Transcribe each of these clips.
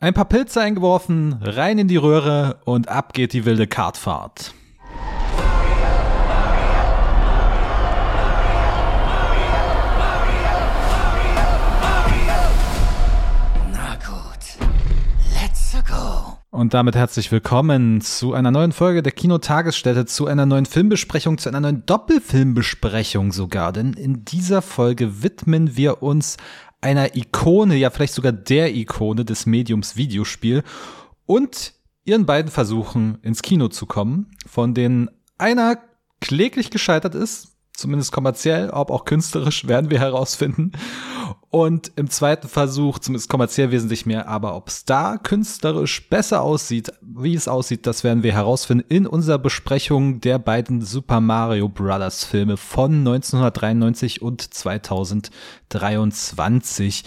Ein paar Pilze eingeworfen, rein in die Röhre und ab geht die wilde Kartfahrt. Na gut, let's go. Und damit herzlich willkommen zu einer neuen Folge der Kinotagesstätte, zu einer neuen Filmbesprechung, zu einer neuen Doppelfilmbesprechung sogar. Denn in dieser Folge widmen wir uns einer Ikone, ja vielleicht sogar der Ikone des Mediums Videospiel und ihren beiden Versuchen ins Kino zu kommen, von denen einer kläglich gescheitert ist, zumindest kommerziell, ob auch künstlerisch, werden wir herausfinden. Und im zweiten Versuch, zumindest kommerziell wesentlich mehr, aber ob es da künstlerisch besser aussieht, wie es aussieht, das werden wir herausfinden in unserer Besprechung der beiden Super Mario Brothers Filme von 1993 und 2023.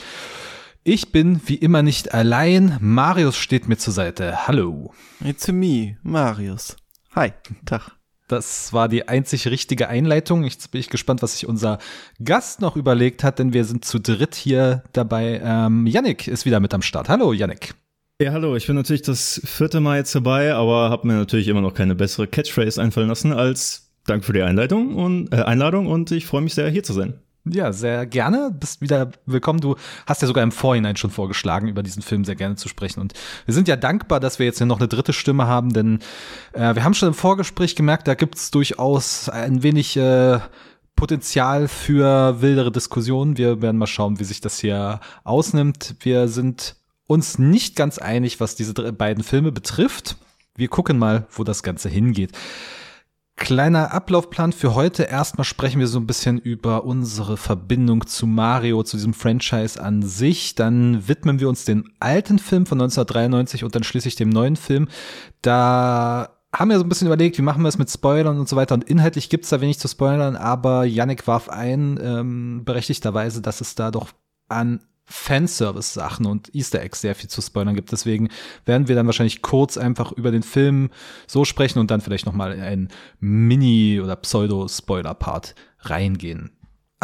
Ich bin wie immer nicht allein. Marius steht mir zur Seite. Hallo. It's me, Marius. Hi, Tag. Das war die einzig richtige Einleitung. Jetzt bin ich gespannt, was sich unser Gast noch überlegt hat, denn wir sind zu dritt hier dabei. Ähm, Yannick ist wieder mit am Start. Hallo, Yannick. Ja, hallo. Ich bin natürlich das vierte Mal jetzt dabei, aber habe mir natürlich immer noch keine bessere Catchphrase einfallen lassen als Dank für die Einleitung und äh, Einladung und ich freue mich sehr, hier zu sein. Ja, sehr gerne. Bist wieder willkommen. Du hast ja sogar im Vorhinein schon vorgeschlagen, über diesen Film sehr gerne zu sprechen. Und wir sind ja dankbar, dass wir jetzt hier noch eine dritte Stimme haben, denn äh, wir haben schon im Vorgespräch gemerkt, da gibt's durchaus ein wenig äh, Potenzial für wildere Diskussionen. Wir werden mal schauen, wie sich das hier ausnimmt. Wir sind uns nicht ganz einig, was diese beiden Filme betrifft. Wir gucken mal, wo das Ganze hingeht. Kleiner Ablaufplan für heute. Erstmal sprechen wir so ein bisschen über unsere Verbindung zu Mario, zu diesem Franchise an sich. Dann widmen wir uns den alten Film von 1993 und dann schließlich dem neuen Film. Da haben wir so ein bisschen überlegt, wie machen wir es mit Spoilern und so weiter. Und inhaltlich gibt's da wenig zu spoilern, aber Yannick warf ein, ähm, berechtigterweise, dass es da doch an Fanservice-Sachen und Easter Eggs sehr viel zu spoilern gibt. Deswegen werden wir dann wahrscheinlich kurz einfach über den Film so sprechen und dann vielleicht noch mal in einen Mini- oder Pseudo-Spoiler-Part reingehen.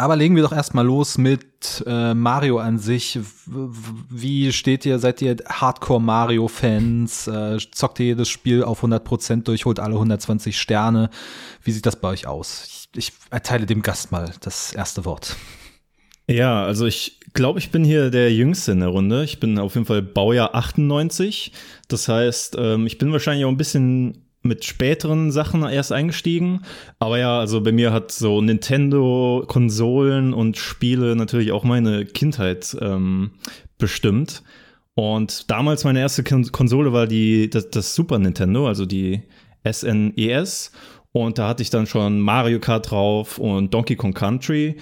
Aber legen wir doch erstmal los mit äh, Mario an sich. Wie steht ihr? Seid ihr Hardcore Mario-Fans? Äh, zockt ihr jedes Spiel auf 100% durch, holt alle 120 Sterne? Wie sieht das bei euch aus? Ich, ich erteile dem Gast mal das erste Wort. Ja, also ich glaube, ich bin hier der Jüngste in der Runde. Ich bin auf jeden Fall Baujahr 98. Das heißt, ähm, ich bin wahrscheinlich auch ein bisschen mit späteren Sachen erst eingestiegen. Aber ja, also bei mir hat so Nintendo, Konsolen und Spiele natürlich auch meine Kindheit ähm, bestimmt. Und damals meine erste Konsole war die, das, das Super Nintendo, also die SNES. E und da hatte ich dann schon Mario Kart drauf und Donkey Kong Country.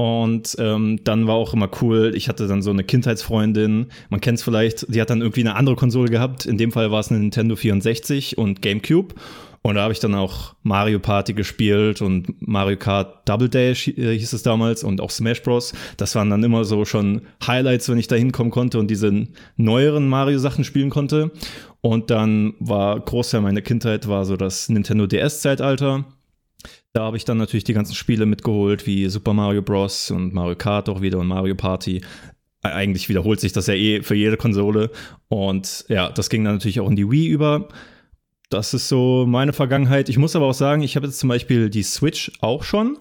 Und ähm, dann war auch immer cool, ich hatte dann so eine Kindheitsfreundin, man kennt es vielleicht, die hat dann irgendwie eine andere Konsole gehabt. In dem Fall war es eine Nintendo 64 und GameCube. Und da habe ich dann auch Mario Party gespielt und Mario Kart Double Dash äh, hieß es damals und auch Smash Bros. Das waren dann immer so schon Highlights, wenn ich da hinkommen konnte und diese neueren Mario-Sachen spielen konnte. Und dann war Großteil meiner Kindheit war so das Nintendo DS-Zeitalter. Da habe ich dann natürlich die ganzen Spiele mitgeholt, wie Super Mario Bros. und Mario Kart auch wieder und Mario Party. Eigentlich wiederholt sich das ja eh für jede Konsole. Und ja, das ging dann natürlich auch in die Wii über. Das ist so meine Vergangenheit. Ich muss aber auch sagen, ich habe jetzt zum Beispiel die Switch auch schon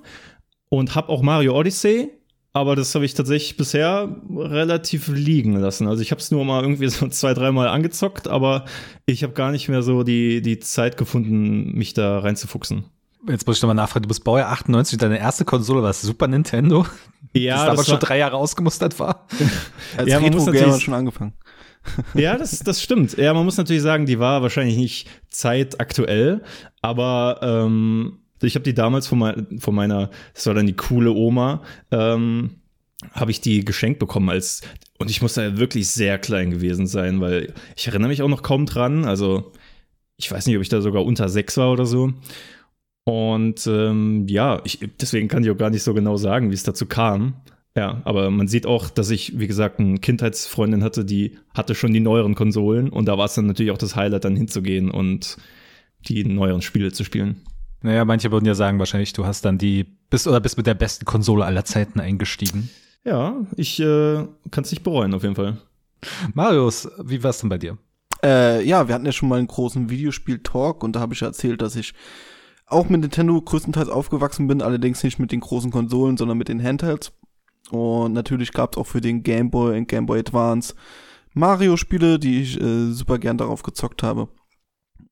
und habe auch Mario Odyssey. Aber das habe ich tatsächlich bisher relativ liegen lassen. Also ich habe es nur mal irgendwie so zwei, dreimal angezockt, aber ich habe gar nicht mehr so die, die Zeit gefunden, mich da reinzufuchsen. Jetzt muss ich nochmal nachfragen, du bist Baujahr 98 und deine erste Konsole war Super Nintendo? Ja, das damals schon drei Jahre ausgemustert war? Als ja, man muss natürlich schon angefangen. ja, das, das stimmt. Ja, man muss natürlich sagen, die war wahrscheinlich nicht zeitaktuell, aber ähm, ich habe die damals von, mein, von meiner, das war dann die coole Oma, ähm, habe ich die geschenkt bekommen als und ich muss da wirklich sehr klein gewesen sein, weil ich erinnere mich auch noch kaum dran. Also ich weiß nicht, ob ich da sogar unter sechs war oder so. Und ähm, ja, ich, deswegen kann ich auch gar nicht so genau sagen, wie es dazu kam. Ja, aber man sieht auch, dass ich, wie gesagt, eine Kindheitsfreundin hatte, die hatte schon die neueren Konsolen und da war es dann natürlich auch das Highlight, dann hinzugehen und die neueren Spiele zu spielen. Naja, manche würden ja sagen, wahrscheinlich, du hast dann die, bist oder bist mit der besten Konsole aller Zeiten eingestiegen. Ja, ich äh, kann es nicht bereuen, auf jeden Fall. Marius, wie war's denn bei dir? Äh, ja, wir hatten ja schon mal einen großen Videospiel-Talk und da habe ich erzählt, dass ich auch mit Nintendo größtenteils aufgewachsen bin, allerdings nicht mit den großen Konsolen, sondern mit den Handhelds. Und natürlich gab es auch für den Game Boy und Game Boy Advance Mario-Spiele, die ich äh, super gern darauf gezockt habe.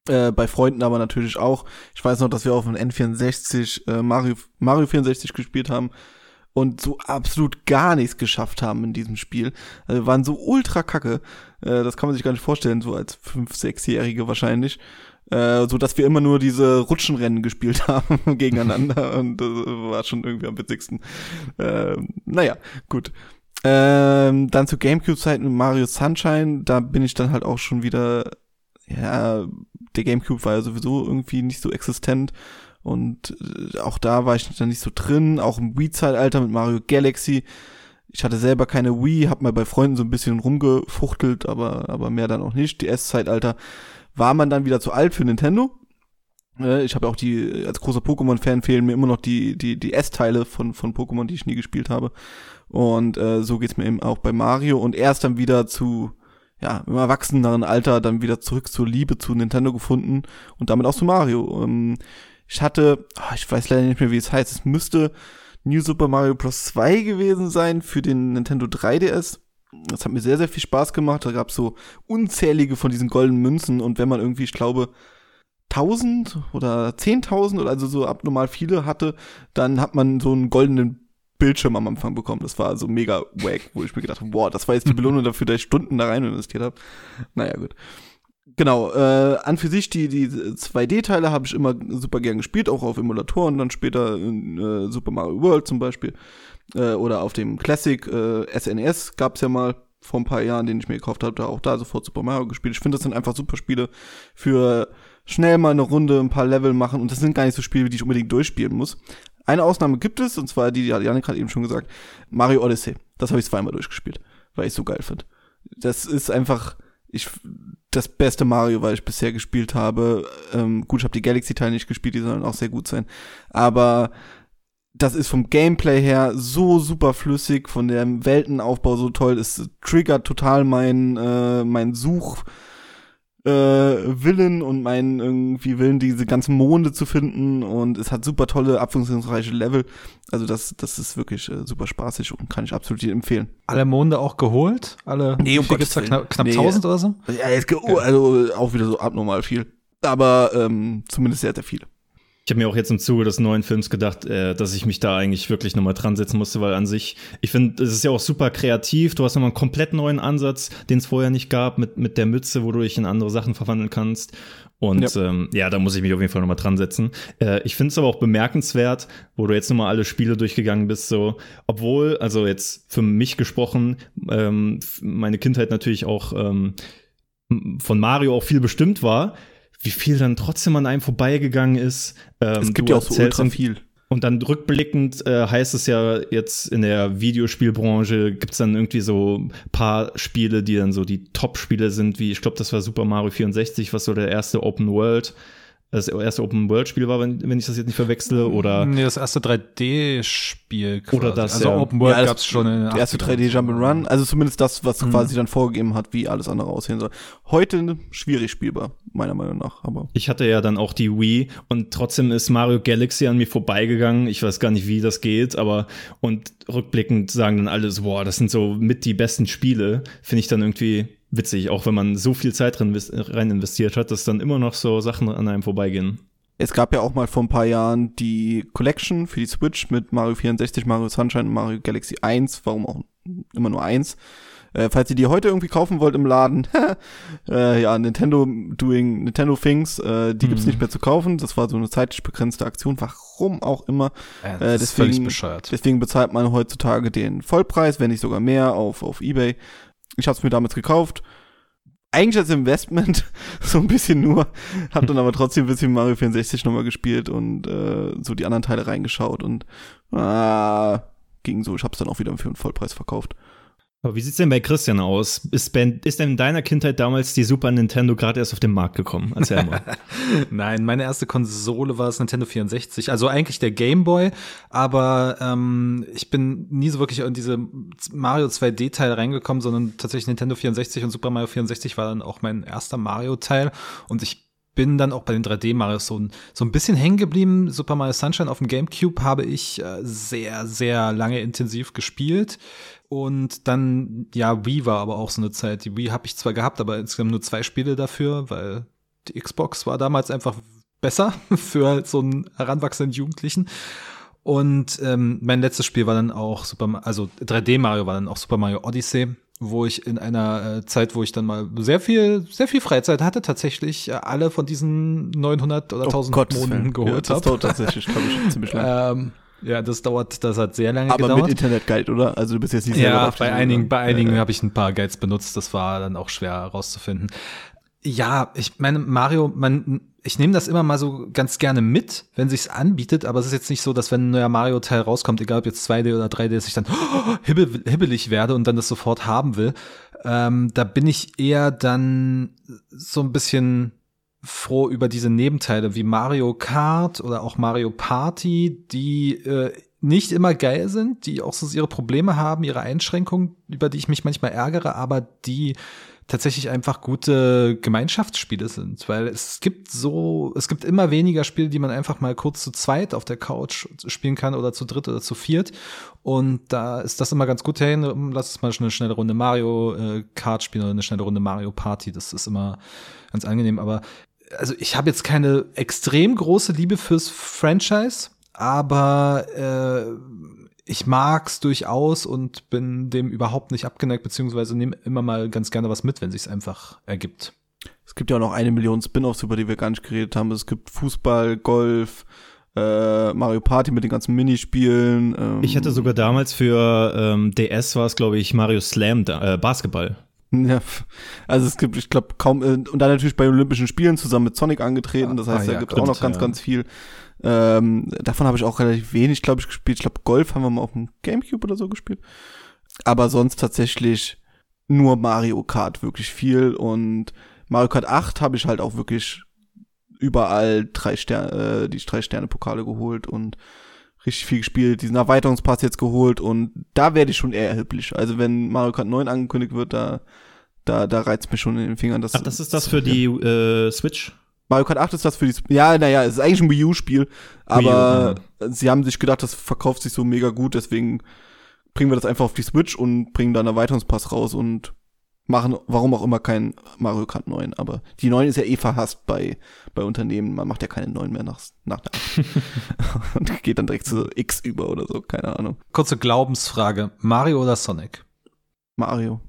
Äh, bei Freunden aber natürlich auch. Ich weiß noch, dass wir auf dem N64 äh, Mario, Mario 64 gespielt haben und so absolut gar nichts geschafft haben in diesem Spiel. Also wir waren so ultra kacke. Äh, das kann man sich gar nicht vorstellen, so als 5-, 6-Jährige wahrscheinlich. Äh, so dass wir immer nur diese Rutschenrennen gespielt haben gegeneinander und das war schon irgendwie am witzigsten. Äh, naja, gut. Ähm, dann zu Gamecube-Zeiten Mario Sunshine, da bin ich dann halt auch schon wieder, ja, der Gamecube war ja sowieso irgendwie nicht so existent und äh, auch da war ich dann nicht so drin, auch im Wii-Zeitalter mit Mario Galaxy. Ich hatte selber keine Wii, hab mal bei Freunden so ein bisschen rumgefuchtelt, aber, aber mehr dann auch nicht. Die S-Zeitalter war man dann wieder zu alt für Nintendo. Äh, ich habe auch die, als großer Pokémon-Fan fehlen mir immer noch die, die, die S-Teile von, von Pokémon, die ich nie gespielt habe. Und äh, so geht's mir eben auch bei Mario. Und erst dann wieder zu, ja, im erwachseneren Alter dann wieder zurück zur Liebe zu Nintendo gefunden und damit auch zu Mario. Ähm, ich hatte, oh, ich weiß leider nicht mehr, wie es heißt, es müsste New Super Mario Bros. 2 gewesen sein für den Nintendo 3DS. Das hat mir sehr, sehr viel Spaß gemacht. Da gab es so unzählige von diesen goldenen Münzen und wenn man irgendwie, ich glaube, 1000 oder 10.000 oder also so abnormal viele hatte, dann hat man so einen goldenen Bildschirm am Anfang bekommen. Das war so mega wack, wo ich mir gedacht habe, boah, das war jetzt die Belohnung dafür, dass ich Stunden da rein investiert habe. Naja, gut. Genau, äh, an für sich die, die 2D-Teile habe ich immer super gern gespielt, auch auf Emulatoren, dann später in äh, Super Mario World zum Beispiel. Äh, oder auf dem Classic äh, SNES gab es ja mal vor ein paar Jahren, den ich mir gekauft habe, da auch da sofort Super Mario gespielt. Ich finde, das sind einfach super Spiele für schnell mal eine Runde, ein paar Level machen und das sind gar nicht so Spiele, die ich unbedingt durchspielen muss. Eine Ausnahme gibt es, und zwar die, die Janik hat eben schon gesagt, Mario Odyssey. Das habe ich zweimal durchgespielt, weil ich so geil finde. Das ist einfach ich das beste Mario, weil ich bisher gespielt habe. Ähm, gut, ich habe die Galaxy-Teile nicht gespielt, die sollen auch sehr gut sein. Aber das ist vom Gameplay her so super flüssig, von dem Weltenaufbau so toll. Es triggert total mein, äh, mein Such, äh, Willen und meinen irgendwie Willen, diese ganzen Monde zu finden und es hat super tolle, abwechslungsreiche Level. Also das, das ist wirklich äh, super spaßig und kann ich absolut empfehlen. Alle Monde auch geholt? Alle nee, um Gottes knapp, knapp nee. 1000 oder so? Ja, jetzt, also auch wieder so abnormal viel. Aber ähm, zumindest sehr, sehr viele. Ich habe mir auch jetzt im Zuge des neuen Films gedacht, äh, dass ich mich da eigentlich wirklich nochmal dran setzen musste, weil an sich, ich finde, es ist ja auch super kreativ. Du hast nochmal einen komplett neuen Ansatz, den es vorher nicht gab, mit, mit der Mütze, wo du dich in andere Sachen verwandeln kannst. Und ja, ähm, ja da muss ich mich auf jeden Fall nochmal dran setzen. Äh, ich finde es aber auch bemerkenswert, wo du jetzt nochmal alle Spiele durchgegangen bist, so, obwohl, also jetzt für mich gesprochen, ähm, meine Kindheit natürlich auch ähm, von Mario auch viel bestimmt war wie viel dann trotzdem an einem vorbeigegangen ist. Ähm, es gibt ja auch so ultra viel. Und dann rückblickend äh, heißt es ja jetzt in der Videospielbranche gibt es dann irgendwie so ein paar Spiele, die dann so die Top-Spiele sind, wie ich glaube, das war Super Mario 64, was so der erste Open World das erste Open-World-Spiel war, wenn, wenn ich das jetzt nicht verwechsle, oder? Nee, das erste 3D-Spiel. Oder das, Also ja. Open World Ja, das- gab's schon in Der erste 3D Jump'n'Run, also zumindest das, was Mhm. quasi dann vorgegeben hat, wie alles andere aussehen soll. Heute schwierig spielbar, meiner Meinung nach, aber. Ich hatte ja dann auch die Wii und trotzdem ist Mario Galaxy an mir vorbeigegangen. Ich weiß gar nicht, wie das geht, aber und rückblickend sagen dann alle so, boah, das sind so mit die besten Spiele. Finde ich dann irgendwie witzig, auch wenn man so viel Zeit rein, rein investiert hat, dass dann immer noch so Sachen an einem vorbeigehen. Es gab ja auch mal vor ein paar Jahren die Collection für die Switch mit Mario 64, Mario Sunshine und Mario Galaxy 1, warum auch immer nur 1. Äh, falls ihr die heute irgendwie kaufen wollt im Laden, äh, ja, Nintendo doing Nintendo Things, äh, die gibt's Mhm. nicht mehr zu kaufen. Das war so eine zeitlich begrenzte Aktion, warum auch immer. Ja, Äh, das ist völlig deswegen- bescheuert. Deswegen bezahlt man heutzutage den Vollpreis, wenn nicht sogar mehr, auf, auf Ebay. Ich habe es mir damals gekauft. Eigentlich als Investment, so ein bisschen nur. Hab dann aber trotzdem ein bisschen Mario 64 nochmal gespielt und äh, so die anderen Teile reingeschaut und ah, ging so. Ich hab's dann auch wieder für einen Vollpreis verkauft. Aber wie sieht's denn bei Christian aus? Ist, ben, ist denn in deiner Kindheit damals die Super Nintendo gerade erst auf den Markt gekommen? Erzähl mal. Nein, meine erste Konsole war das Nintendo 64. Also eigentlich der Game Boy, aber ähm, ich bin nie so wirklich in diese Mario 2D-Teile reingekommen, sondern tatsächlich Nintendo 64 und Super Mario 64 war dann auch mein erster Mario-Teil. Und ich bin dann auch bei den 3D-Marios so, ein, so ein bisschen hängen geblieben. Super Mario Sunshine auf dem GameCube habe ich äh, sehr, sehr lange intensiv gespielt. Und dann, ja, Wii war aber auch so eine Zeit. Die Wii habe ich zwar gehabt, aber insgesamt nur zwei Spiele dafür, weil die Xbox war damals einfach besser für so einen heranwachsenden Jugendlichen. Und ähm, mein letztes Spiel war dann auch Super, also 3D Mario war dann auch Super Mario Odyssey, wo ich in einer äh, Zeit, wo ich dann mal sehr viel, sehr viel Freizeit hatte, tatsächlich äh, alle von diesen 900 oder 1000 Gott, Monaten geholt ja, das habe. dauert tatsächlich, glaube ich, ziemlich lange. Ähm, ja, das dauert, das hat sehr lange Aber gedauert. mit Internetguide, oder? Also du bist jetzt nicht selber ja, bei einigen, bei einigen Ja, habe ich ein paar Guides benutzt. Das war dann auch schwer herauszufinden. Ja, ich meine, Mario, man, ich nehme das immer mal so ganz gerne mit, wenn sich's anbietet, aber es ist jetzt nicht so, dass wenn ein neuer Mario-Teil rauskommt, egal ob jetzt 2D oder 3D, dass ich dann hibbel, hibbelig werde und dann das sofort haben will. Ähm, da bin ich eher dann so ein bisschen froh über diese Nebenteile wie Mario Kart oder auch Mario Party, die äh, nicht immer geil sind, die auch so ihre Probleme haben, ihre Einschränkungen, über die ich mich manchmal ärgere, aber die tatsächlich einfach gute Gemeinschaftsspiele sind, weil es gibt so, es gibt immer weniger Spiele, die man einfach mal kurz zu zweit auf der Couch spielen kann oder zu dritt oder zu viert. Und da ist das immer ganz gut hey, Lass uns mal eine schnelle Runde Mario äh, Kart spielen oder eine schnelle Runde Mario Party. Das ist immer ganz angenehm. Aber also ich habe jetzt keine extrem große Liebe fürs Franchise, aber äh, ich mag's durchaus und bin dem überhaupt nicht abgeneigt, beziehungsweise nehme immer mal ganz gerne was mit, wenn sich's einfach ergibt. Es gibt ja auch noch eine Million Spin-offs, über die wir gar nicht geredet haben. Es gibt Fußball, Golf, äh, Mario Party mit den ganzen Minispielen. Ähm, Ich hatte sogar damals für ähm, DS war es, glaube ich, Mario Slam, da, äh, Basketball. Ja, also es gibt, ich glaube, kaum, äh, und dann natürlich bei Olympischen Spielen zusammen mit Sonic angetreten. Das heißt, Ah, da ja, gibt es auch noch ganz, ja. ganz viel. Ähm, davon habe ich auch relativ wenig, glaube ich, gespielt. Ich glaube, Golf haben wir mal auf dem Gamecube oder so gespielt. Aber sonst tatsächlich nur Mario Kart wirklich viel. Und Mario Kart 8 habe ich halt auch wirklich überall drei Sterne, äh, die drei Sterne Pokale geholt und richtig viel gespielt, diesen Erweiterungspass jetzt geholt und da werde ich schon eher erheblich. Also wenn Mario Kart 9 angekündigt wird, da da, da reizt mich schon in den Fingern. Das, Ach, das ist das für die äh, Switch? Mario Kart 8 ist das für die, ja, naja, es ist eigentlich ein Wii U-Spiel, aber sie haben sich gedacht, das verkauft sich so mega gut, deswegen bringen wir das einfach auf die Switch und bringen dann einen Erweiterungspass raus und machen, warum auch immer, kein Mario Kart 9. Aber die 9 ist ja eh verhasst bei, bei Unternehmen. Man macht ja keine 9 mehr nach, nach der 8. und geht dann direkt zu X über oder so, keine Ahnung. Kurze Glaubensfrage. Mario oder Sonic? Mario.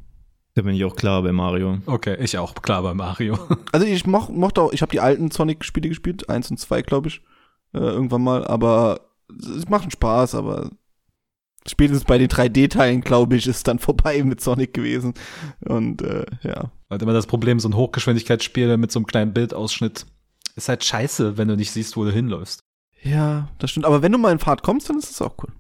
Da bin ich auch klar bei Mario. Okay, ich auch, klar bei Mario. Also ich moch, mochte auch, ich habe die alten Sonic-Spiele gespielt, eins und zwei, glaube ich, äh, irgendwann mal, aber es macht Spaß, aber spätestens bei den 3D-Teilen, glaube ich, ist dann vorbei mit Sonic gewesen. Und äh, ja. Halt immer das Problem, so ein Hochgeschwindigkeitsspiel mit so einem kleinen Bildausschnitt ist halt scheiße, wenn du nicht siehst, wo du hinläufst. Ja, das stimmt. Aber wenn du mal in Fahrt kommst, dann ist das auch cool.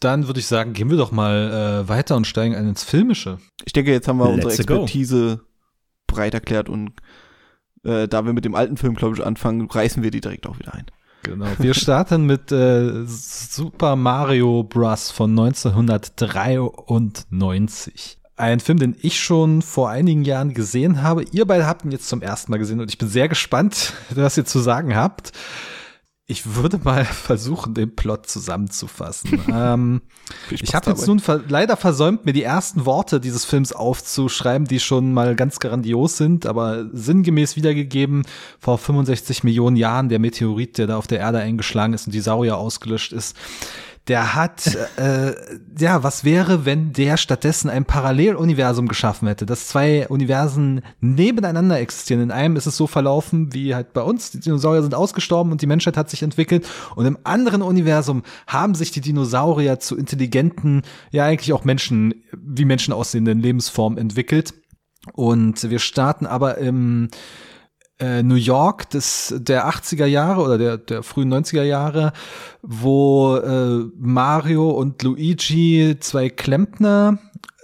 Dann würde ich sagen, gehen wir doch mal äh, weiter und steigen ein ins Filmische. Ich denke, jetzt haben wir unsere Let's go. Expertise breit erklärt und äh, da wir mit dem alten Film, glaube ich, anfangen, reißen wir die direkt auch wieder ein. Genau. Wir starten mit äh, Super Mario Bros. von 1993. Ein Film, den ich schon vor einigen Jahren gesehen habe. Ihr beide habt ihn jetzt zum ersten Mal gesehen und ich bin sehr gespannt, was ihr zu sagen habt. Ich würde mal versuchen, den Plot zusammenzufassen. ähm, ich habe jetzt nun ver leider versäumt, mir die ersten Worte dieses Films aufzuschreiben, die schon mal ganz grandios sind, aber sinngemäß wiedergegeben. Vor 65 Millionen Jahren der Meteorit, der da auf der Erde eingeschlagen ist und die Saurier ausgelöscht ist, der hat, äh, ja, was wäre, wenn der stattdessen ein Paralleluniversum geschaffen hätte, dass zwei Universen nebeneinander existieren. In einem ist es so verlaufen wie halt bei uns, die Dinosaurier sind ausgestorben und die Menschheit hat sich entwickelt. Und im anderen Universum haben sich die Dinosaurier zu intelligenten, ja eigentlich auch Menschen, wie Menschen aussehenden Lebensformen entwickelt. Und wir starten aber im äh, New York des, der 80er Jahre oder der, der frühen 90er Jahre, wo äh, Mario und Luigi, zwei Klempner,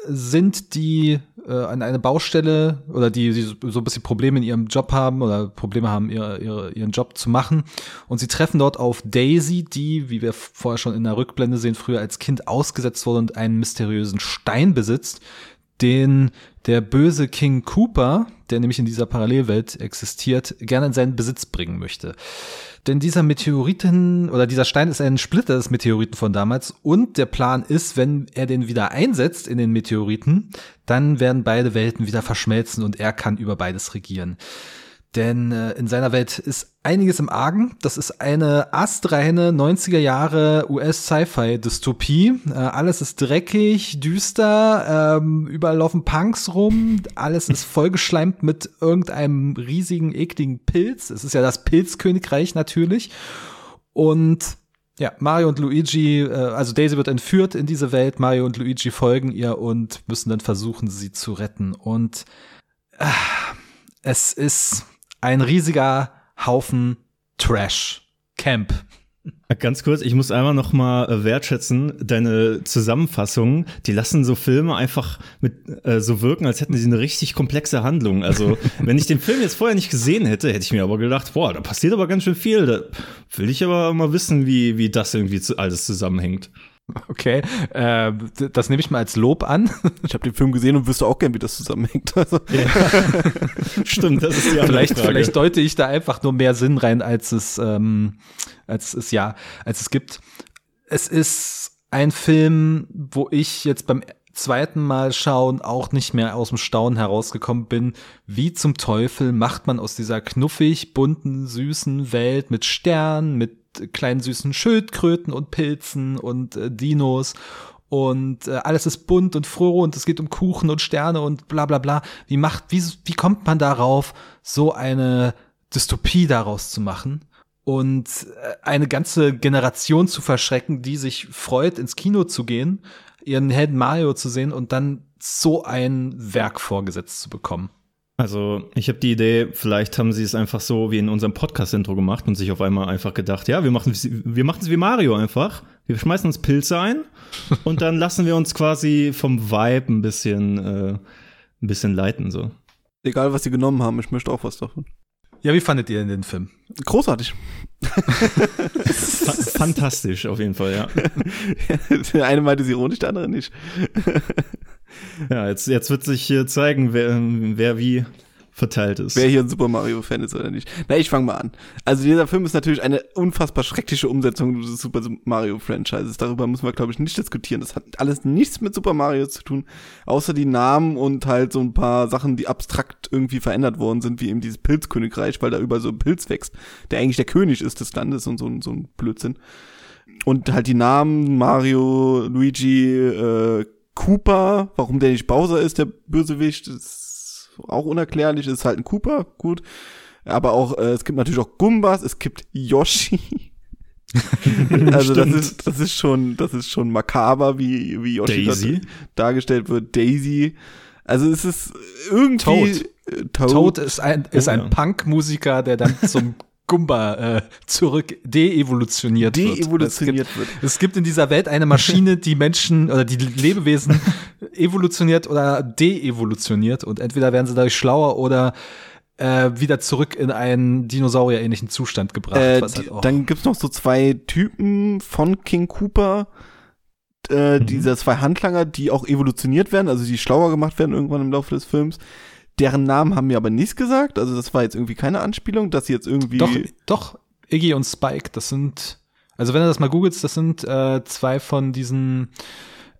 sind, die äh, an eine Baustelle oder die, die so ein bisschen Probleme in ihrem Job haben oder Probleme haben, ihre, ihre, ihren Job zu machen. Und sie treffen dort auf Daisy, die, wie wir vorher schon in der Rückblende sehen, früher als Kind ausgesetzt wurde und einen mysteriösen Stein besitzt, den der böse King Cooper, der nämlich in dieser Parallelwelt existiert, gerne in seinen Besitz bringen möchte. Denn dieser Meteoriten oder dieser Stein ist ein Splitter des Meteoriten von damals und der Plan ist, wenn er den wieder einsetzt in den Meteoriten, dann werden beide Welten wieder verschmelzen und er kann über beides regieren. Denn äh, in seiner Welt ist einiges im Argen. Das ist eine astreine 90er Jahre US-Sci-Fi-Dystopie. Äh, alles ist dreckig, düster, ähm, überall laufen Punks rum, alles ist vollgeschleimt mit irgendeinem riesigen, ekligen Pilz. Es ist ja das Pilzkönigreich natürlich. Und ja, Mario und Luigi, äh, also Daisy wird entführt in diese Welt, Mario und Luigi folgen ihr und müssen dann versuchen, sie zu retten. Und äh, es ist ein riesiger Haufen Trash. Camp. Ganz kurz, ich muss einmal noch mal äh, wertschätzen, deine Zusammenfassungen, die lassen so Filme einfach mit äh, so wirken, als hätten sie eine richtig komplexe Handlung. Also, wenn ich den Film jetzt vorher nicht gesehen hätte, hätte ich mir aber gedacht, boah, da passiert aber ganz schön viel. Da will ich aber mal wissen, wie, wie das irgendwie zu, alles zusammenhängt. Okay, äh, das nehme ich mal als Lob an. Ich habe den Film gesehen und wüsste auch gern, wie das zusammenhängt. Also. Ja. Stimmt, das ist die andere vielleicht, Frage. vielleicht deute ich da einfach nur mehr Sinn rein, als es, ähm, als es ja, als es gibt. Es ist ein Film, wo ich jetzt beim zweiten Mal schauen auch nicht mehr aus dem Staunen herausgekommen bin. Wie zum Teufel macht man aus dieser knuffig, bunten, süßen Welt mit Sternen, mit kleinen süßen Schildkröten und Pilzen und äh, Dinos und äh, alles ist bunt und froh und es geht um Kuchen und Sterne und bla bla bla. Wie macht, wie, wie kommt man darauf, so eine Dystopie daraus zu machen? Und äh, eine ganze Generation zu verschrecken, die sich freut, ins Kino zu gehen, ihren Helden Mario zu sehen und dann so ein Werk vorgesetzt zu bekommen. Also, ich habe die Idee, vielleicht haben sie es einfach so wie in unserem Podcast-Intro gemacht und sich auf einmal einfach gedacht, ja, wir machen wir es wie Mario einfach. Wir schmeißen uns Pilze ein und dann lassen wir uns quasi vom Vibe ein bisschen äh, ein bisschen leiten so. Egal, was sie genommen haben, ich möchte auch was davon. Ja, wie fandet ihr denn den Film? Großartig. Fa fantastisch auf jeden Fall, ja. der eine meinte es ironisch, der andere nicht. Ja, jetzt, jetzt wird sich hier zeigen, wer, wer wie verteilt ist. Wer hier ein Super Mario-Fan ist oder nicht. Na, ich fange mal an. Also dieser Film ist natürlich eine unfassbar schreckliche Umsetzung des Super Mario-Franchises. Darüber müssen wir, glaube ich, nicht diskutieren. Das hat alles nichts mit Super Mario zu tun, außer die Namen und halt so ein paar Sachen, die abstrakt irgendwie verändert worden sind, wie eben dieses Pilzkönigreich, weil da überall so ein Pilz wächst, der eigentlich der König ist des Landes und so, so ein Blödsinn. Und halt die Namen Mario, Luigi, äh, Cooper, warum der nicht Bowser ist, der Bösewicht, ist auch unerklärlich, ist halt ein Cooper, gut. Aber auch, äh, es gibt natürlich auch Gumbas, es gibt Yoshi. also das ist, das ist schon, das ist schon makaber, wie, wie Yoshi Daisy? dargestellt wird. Daisy. Also es ist irgendwie Toad. äh, Toad ist ein, ist Oh, ein ja. Punk-Musiker, der dann zum Gumba äh, zurück deevolutioniert wird. deevolutioniert Es wird. gibt, es gibt in dieser Welt eine Maschine, die Menschen oder die Lebewesen evolutioniert oder deevolutioniert und entweder werden sie dadurch schlauer oder äh, wieder zurück in einen Dinosaurier-ähnlichen Zustand gebracht. Äh, was die, halt dann gibt's noch so zwei Typen von King Cooper, äh, Mhm. diese zwei Handlanger, die auch evolutioniert werden, also die schlauer gemacht werden irgendwann im Laufe des Films. Deren Namen haben mir aber nichts gesagt, also das war jetzt irgendwie keine Anspielung, dass sie jetzt irgendwie Doch, doch, Iggy und Spike, das sind, also wenn du das mal googelst, das sind äh, zwei von diesen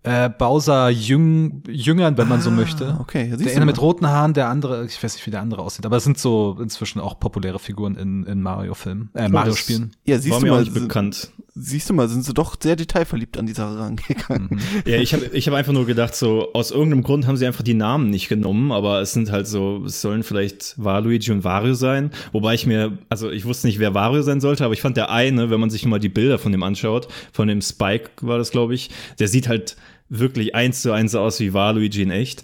äh, Bowser Jüng, Jüngern, wenn man so Ah, möchte. Okay, ja, Der siehst du eine mit roten Haaren, der andere, ich weiß nicht, wie der andere aussieht, aber es sind so inzwischen auch populäre Figuren in, in Mario-Filmen, äh, Mario-Spielen. ja, siehst War du mir auch mal, nicht sind, bekannt. Siehst du mal, sind sie doch sehr detailverliebt an die Sache rangegangen. Mhm. Ja, ich habe ich hab einfach nur gedacht, so aus irgendeinem Grund haben sie einfach die Namen nicht genommen, aber es sind halt so, es sollen vielleicht Waluigi und Wario sein. Wobei ich mir, also ich wusste nicht, wer Wario sein sollte, aber ich fand der eine, wenn man sich mal die Bilder von dem anschaut, von dem Spike war das, glaube ich, der sieht halt wirklich eins zu eins aus wie Waluigi in echt.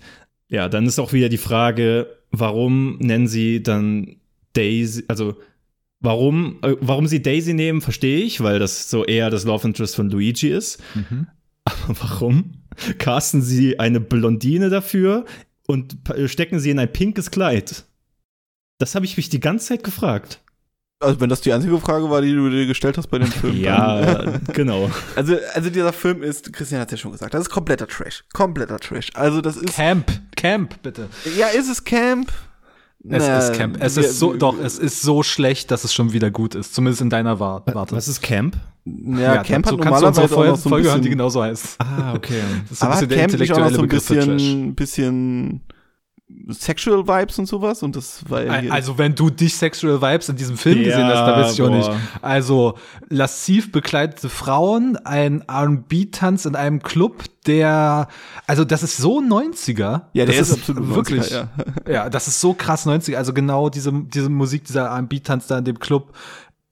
Ja, dann ist auch wieder die Frage, warum nennen sie dann Daisy, also warum, äh, warum sie Daisy nehmen, verstehe ich, weil das so eher das Love Interest von Luigi ist. Mhm. Aber warum casten sie eine Blondine dafür und stecken sie in ein pinkes Kleid? Das habe ich mich die ganze Zeit gefragt. Also wenn das die einzige Frage war, die du dir gestellt hast bei dem Film. dann- Ja, genau. Also, also dieser Film ist, Christian hat ja schon gesagt, das ist kompletter Trash. Kompletter Trash. Also das ist, Camp, Camp, bitte. ja, ist es Camp? Es Na, ist Camp. Es wir- ist so, doch, es ist so schlecht, dass es schon wieder gut ist. Zumindest in deiner Wa- Warte. Was ist Camp? Ja, Camp so hat kannst du unsere normalerweise auch Folge, so Folge hören, die genauso heißt. Ah, okay. Das ist so ein aber bisschen hat der Camp nicht auch noch intellektuelle so ein bisschen, bisschen Sexual Vibes und sowas und das war ja Also, wenn du dich Sexual Vibes in diesem Film gesehen hast, dann weiß ich auch boah. nicht. Also, lasziv bekleidete Frauen, ein R&B-Tanz in einem Club, der, also, das ist so 90er. ja, das Der ist absolut wirklich. 90er, ja. Ja, das ist so krass 90er. Also genau diese, diese Musik, dieser R&B-Tanz da in dem Club.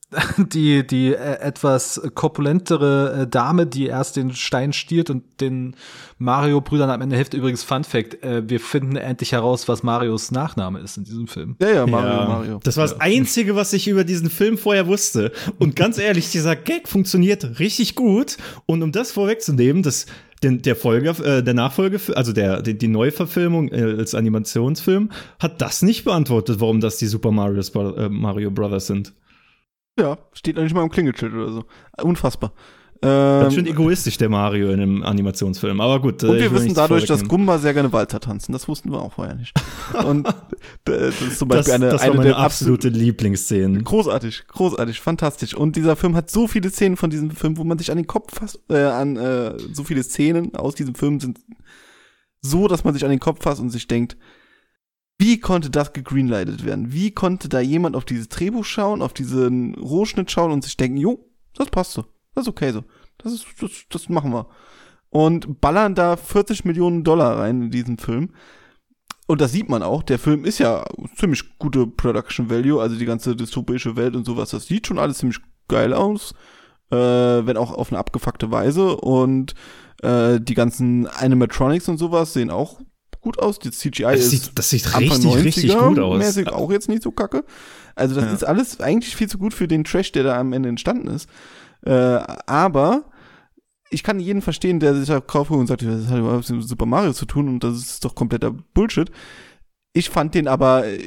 Die, die äh, etwas korpulentere äh, Dame, die erst den Stein stiehlt und den Mario-Brüdern am Ende hilft. Übrigens, Fun Fact, äh, wir finden endlich heraus, was Marios Nachname ist in diesem Film. Ja, ja, Mario, ja, Mario. Das war das Einzige, was ich über diesen Film vorher wusste. Und ganz ehrlich, dieser Gag funktioniert richtig gut. Und um das vorwegzunehmen, das, den, der Folge, äh, der Nachfolge, also der, die, die Neuverfilmung äh, als Animationsfilm, hat das nicht beantwortet, warum das die Super Mario's, Bro- äh, Mario Brothers sind. Ja, steht noch nicht mal im Klingelschild oder so. Unfassbar. Ganz Ähm, schön egoistisch, der Mario in einem Animationsfilm. Aber gut. äh, und wir wissen dadurch, dass. Gumba sehr gerne Walzer tanzen. Das wussten wir auch vorher nicht. Und äh, das ist zum das, Beispiel eine, das eine der absolute Lieblingsszenen. Großartig, großartig, fantastisch. Und dieser Film hat so viele Szenen von diesem Film, wo man sich an den Kopf fasst, äh, an äh, so viele Szenen aus diesem Film sind so, dass man sich an den Kopf fasst und sich denkt, wie konnte das gegreenlightet werden? Wie konnte da jemand auf dieses Drehbuch schauen, auf diesen Rohschnitt schauen und sich denken, jo, das passt so, das ist okay so, das ist, das, das machen wir. Und ballern da 40 Millionen Dollar rein in diesen Film. Und das sieht man auch. Der Film ist ja ziemlich gute Production Value, also die ganze dystopische Welt und sowas. Das sieht schon alles ziemlich geil aus, äh, wenn auch auf eine abgefuckte Weise. Und äh, die ganzen Animatronics und sowas sehen auch gut aus. Die CGI Das ist sieht, das sieht Anfang richtig, 90er richtig gut aus. mäßig auch jetzt nicht so kacke. Also das Ja. ist alles eigentlich viel zu gut für den Trash, der da am Ende entstanden ist. Äh, aber ich kann jeden verstehen, der sich da kauft und sagt, das hat überhaupt mit Super Mario zu tun und das ist doch kompletter Bullshit. Ich fand den aber äh,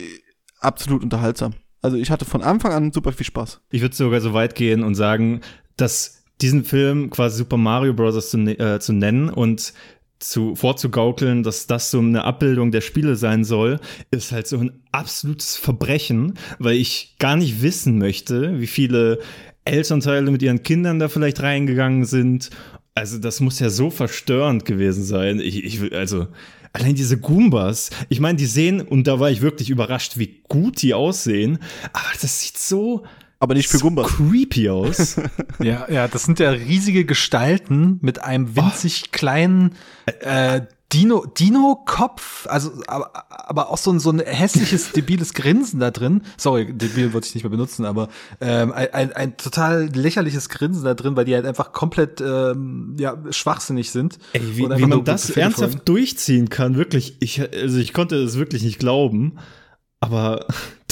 absolut unterhaltsam. Also ich hatte von Anfang an super viel Spaß. Ich würde sogar so weit gehen und sagen, dass diesen Film quasi Super Mario Bros. zu, ne- äh, zu nennen und zu vorzugaukeln, dass das so eine Abbildung der Spiele sein soll, ist halt so ein absolutes Verbrechen, weil ich gar nicht wissen möchte, wie viele Elternteile mit ihren Kindern da vielleicht reingegangen sind. Also das muss ja so verstörend gewesen sein. Ich, ich also allein diese Goombas, ich meine, die sehen, und da war ich wirklich überrascht, wie gut die aussehen, aber das sieht so, Aber nicht für so Gumbas. creepy aus. Ja, ja, das sind ja riesige Gestalten mit einem winzig kleinen äh, Dino, Dino-Kopf, also aber, aber auch so ein, so ein hässliches, debiles Grinsen da drin. Sorry, debil wollte ich nicht mehr benutzen, aber ähm, ein, ein, ein total lächerliches Grinsen da drin, weil die halt einfach komplett ähm, ja, schwachsinnig sind. Ey, wie, wie man das ernsthaft folgen. durchziehen kann, wirklich. Ich, also ich konnte es wirklich nicht glauben. Aber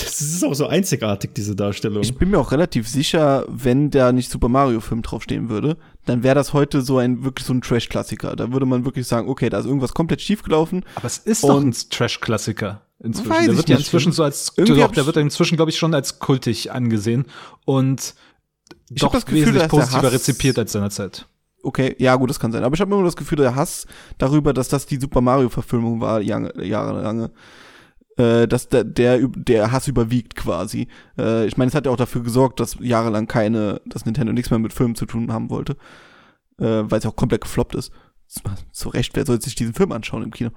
das ist auch so einzigartig, diese Darstellung. Ich bin mir auch relativ sicher, wenn da nicht Super Mario Film draufstehen würde, dann wäre das heute so ein wirklich so ein Trash-Klassiker. Da würde man wirklich sagen, okay, da ist irgendwas komplett schiefgelaufen. Aber es ist doch ein Trash-Klassiker inzwischen. Weiß der wird ja inzwischen so als, Irgendwie doch, der wird ja inzwischen, glaube ich, schon als kultig angesehen und Ich doch das Gefühl, wesentlich positiver Hass- rezipiert als seinerzeit. Okay, ja, gut, das kann sein. Aber ich habe immer nur das Gefühl, der Hass darüber, dass das die Super Mario-Verfilmung war, Jahre, jahrelange, äh, dass der, der, der Hass überwiegt quasi. Äh, ich meine, es hat ja auch dafür gesorgt, dass jahrelang keine, dass Nintendo nichts mehr mit Filmen zu tun haben wollte, äh, weil es auch komplett gefloppt ist. Zu Recht, wer soll sich diesen Film anschauen im Kino?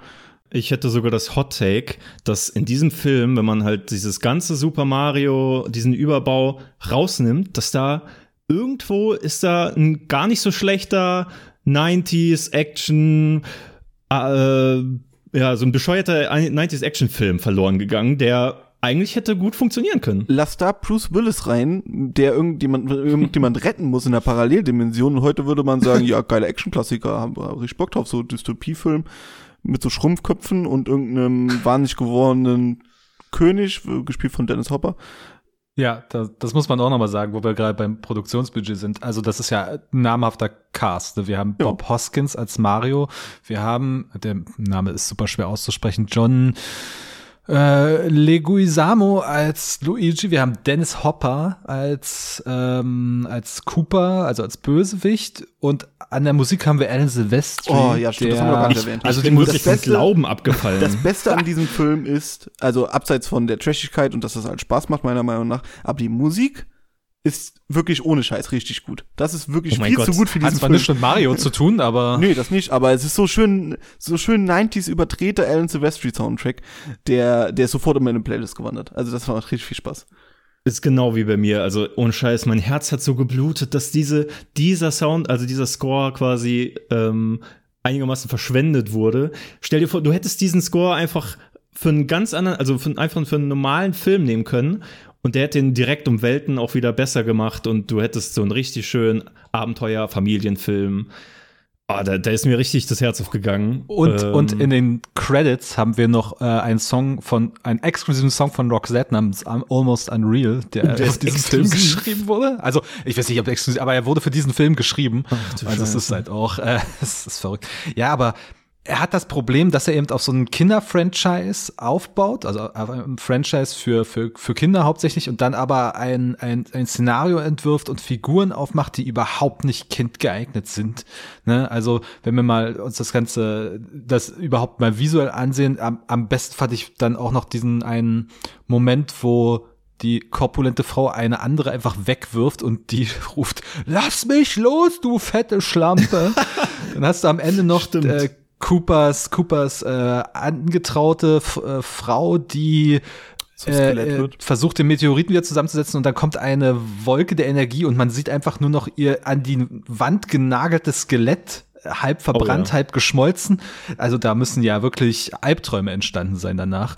Ich hätte sogar das Hot Take, dass in diesem Film, wenn man halt dieses ganze Super Mario, diesen Überbau rausnimmt, dass da irgendwo ist da ein gar nicht so schlechter 90s Action, äh, ja, so ein bescheuerter 90s Action Film verloren gegangen, der eigentlich hätte gut funktionieren können. Lass da Bruce Willis rein, der irgendjemand, irgendjemand retten muss in der Paralleldimension. Und heute würde man sagen, ja, geile Actionklassiker, haben wir richtig Bock drauf, so Dystopiefilm mit so Schrumpfköpfen und irgendeinem wahnsinnig gewordenen König, gespielt von Dennis Hopper. Ja, das, das muss man auch nochmal sagen, wo wir gerade beim Produktionsbudget sind. Also das ist ja ein namhafter Cast. Wir haben Ja. Bob Hoskins als Mario. Wir haben, der Name ist super schwer auszusprechen, John äh, Leguizamo als Luigi. Wir haben Dennis Hopper als, ähm, als Cooper, also als Bösewicht. Und an der Musik haben wir Alan Silvestri. Oh, ja, stimmt, das haben wir gar nicht erwähnt. Also ich die wirklich vom Glauben abgefallen. Das Beste an diesem Film ist, also abseits von der Trashigkeit und dass das halt Spaß macht, meiner Meinung nach, aber die Musik ist wirklich ohne Scheiß richtig gut. Das ist wirklich Oh viel Gott. zu gut für hat diesen zwar Film. nichts mit Mario zu tun, aber Nee, das nicht, aber es ist so schön, so schön 90s überdrehter Alan Silvestri Soundtrack, der, der ist sofort in meine Playlist gewandert. Also das macht richtig viel Spaß. Ist genau wie bei mir. Also ohne Scheiß, mein Herz hat so geblutet, dass diese, dieser Sound, also dieser Score quasi ähm, einigermaßen verschwendet wurde. Stell dir vor, du hättest diesen Score einfach für einen ganz anderen, also für, einfach für einen normalen Film nehmen können und der hätte ihn direkt um Welten auch wieder besser gemacht und du hättest so einen richtig schönen Abenteuer-Familienfilm. Ah, da, da ist mir richtig das Herz aufgegangen. Und, Ähm, und in den Credits haben wir noch äh, einen Song von, einen exklusiven Song von Roxette namens Almost Unreal, der, der auf ist diesem Film geschrieben wurde. Also, ich weiß nicht, ob exklusiv, aber er wurde für diesen Film geschrieben. du also, es ist halt auch, äh, es ist verrückt. Ja, aber er hat das Problem, dass er eben auf so ein Kinder-Franchise aufbaut, also auf ein Franchise für, für, für Kinder hauptsächlich und dann aber ein, ein, ein Szenario entwirft und Figuren aufmacht, die überhaupt nicht kindgeeignet sind. Ne? Also, wenn wir mal uns das Ganze, das überhaupt mal visuell ansehen, am, am besten fand ich dann auch noch diesen einen Moment, wo die korpulente Frau eine andere einfach wegwirft und die ruft, lass mich los, du fette Schlampe. Dann hast du am Ende noch äh, Coopers, Coopers äh, angetraute F äh, Frau, die äh, versucht den Meteoriten wieder zusammenzusetzen und dann kommt eine Wolke der Energie und man sieht einfach nur noch ihr an die Wand genageltes Skelett halb verbrannt, ja. halb geschmolzen. Also da müssen ja wirklich Albträume entstanden sein danach.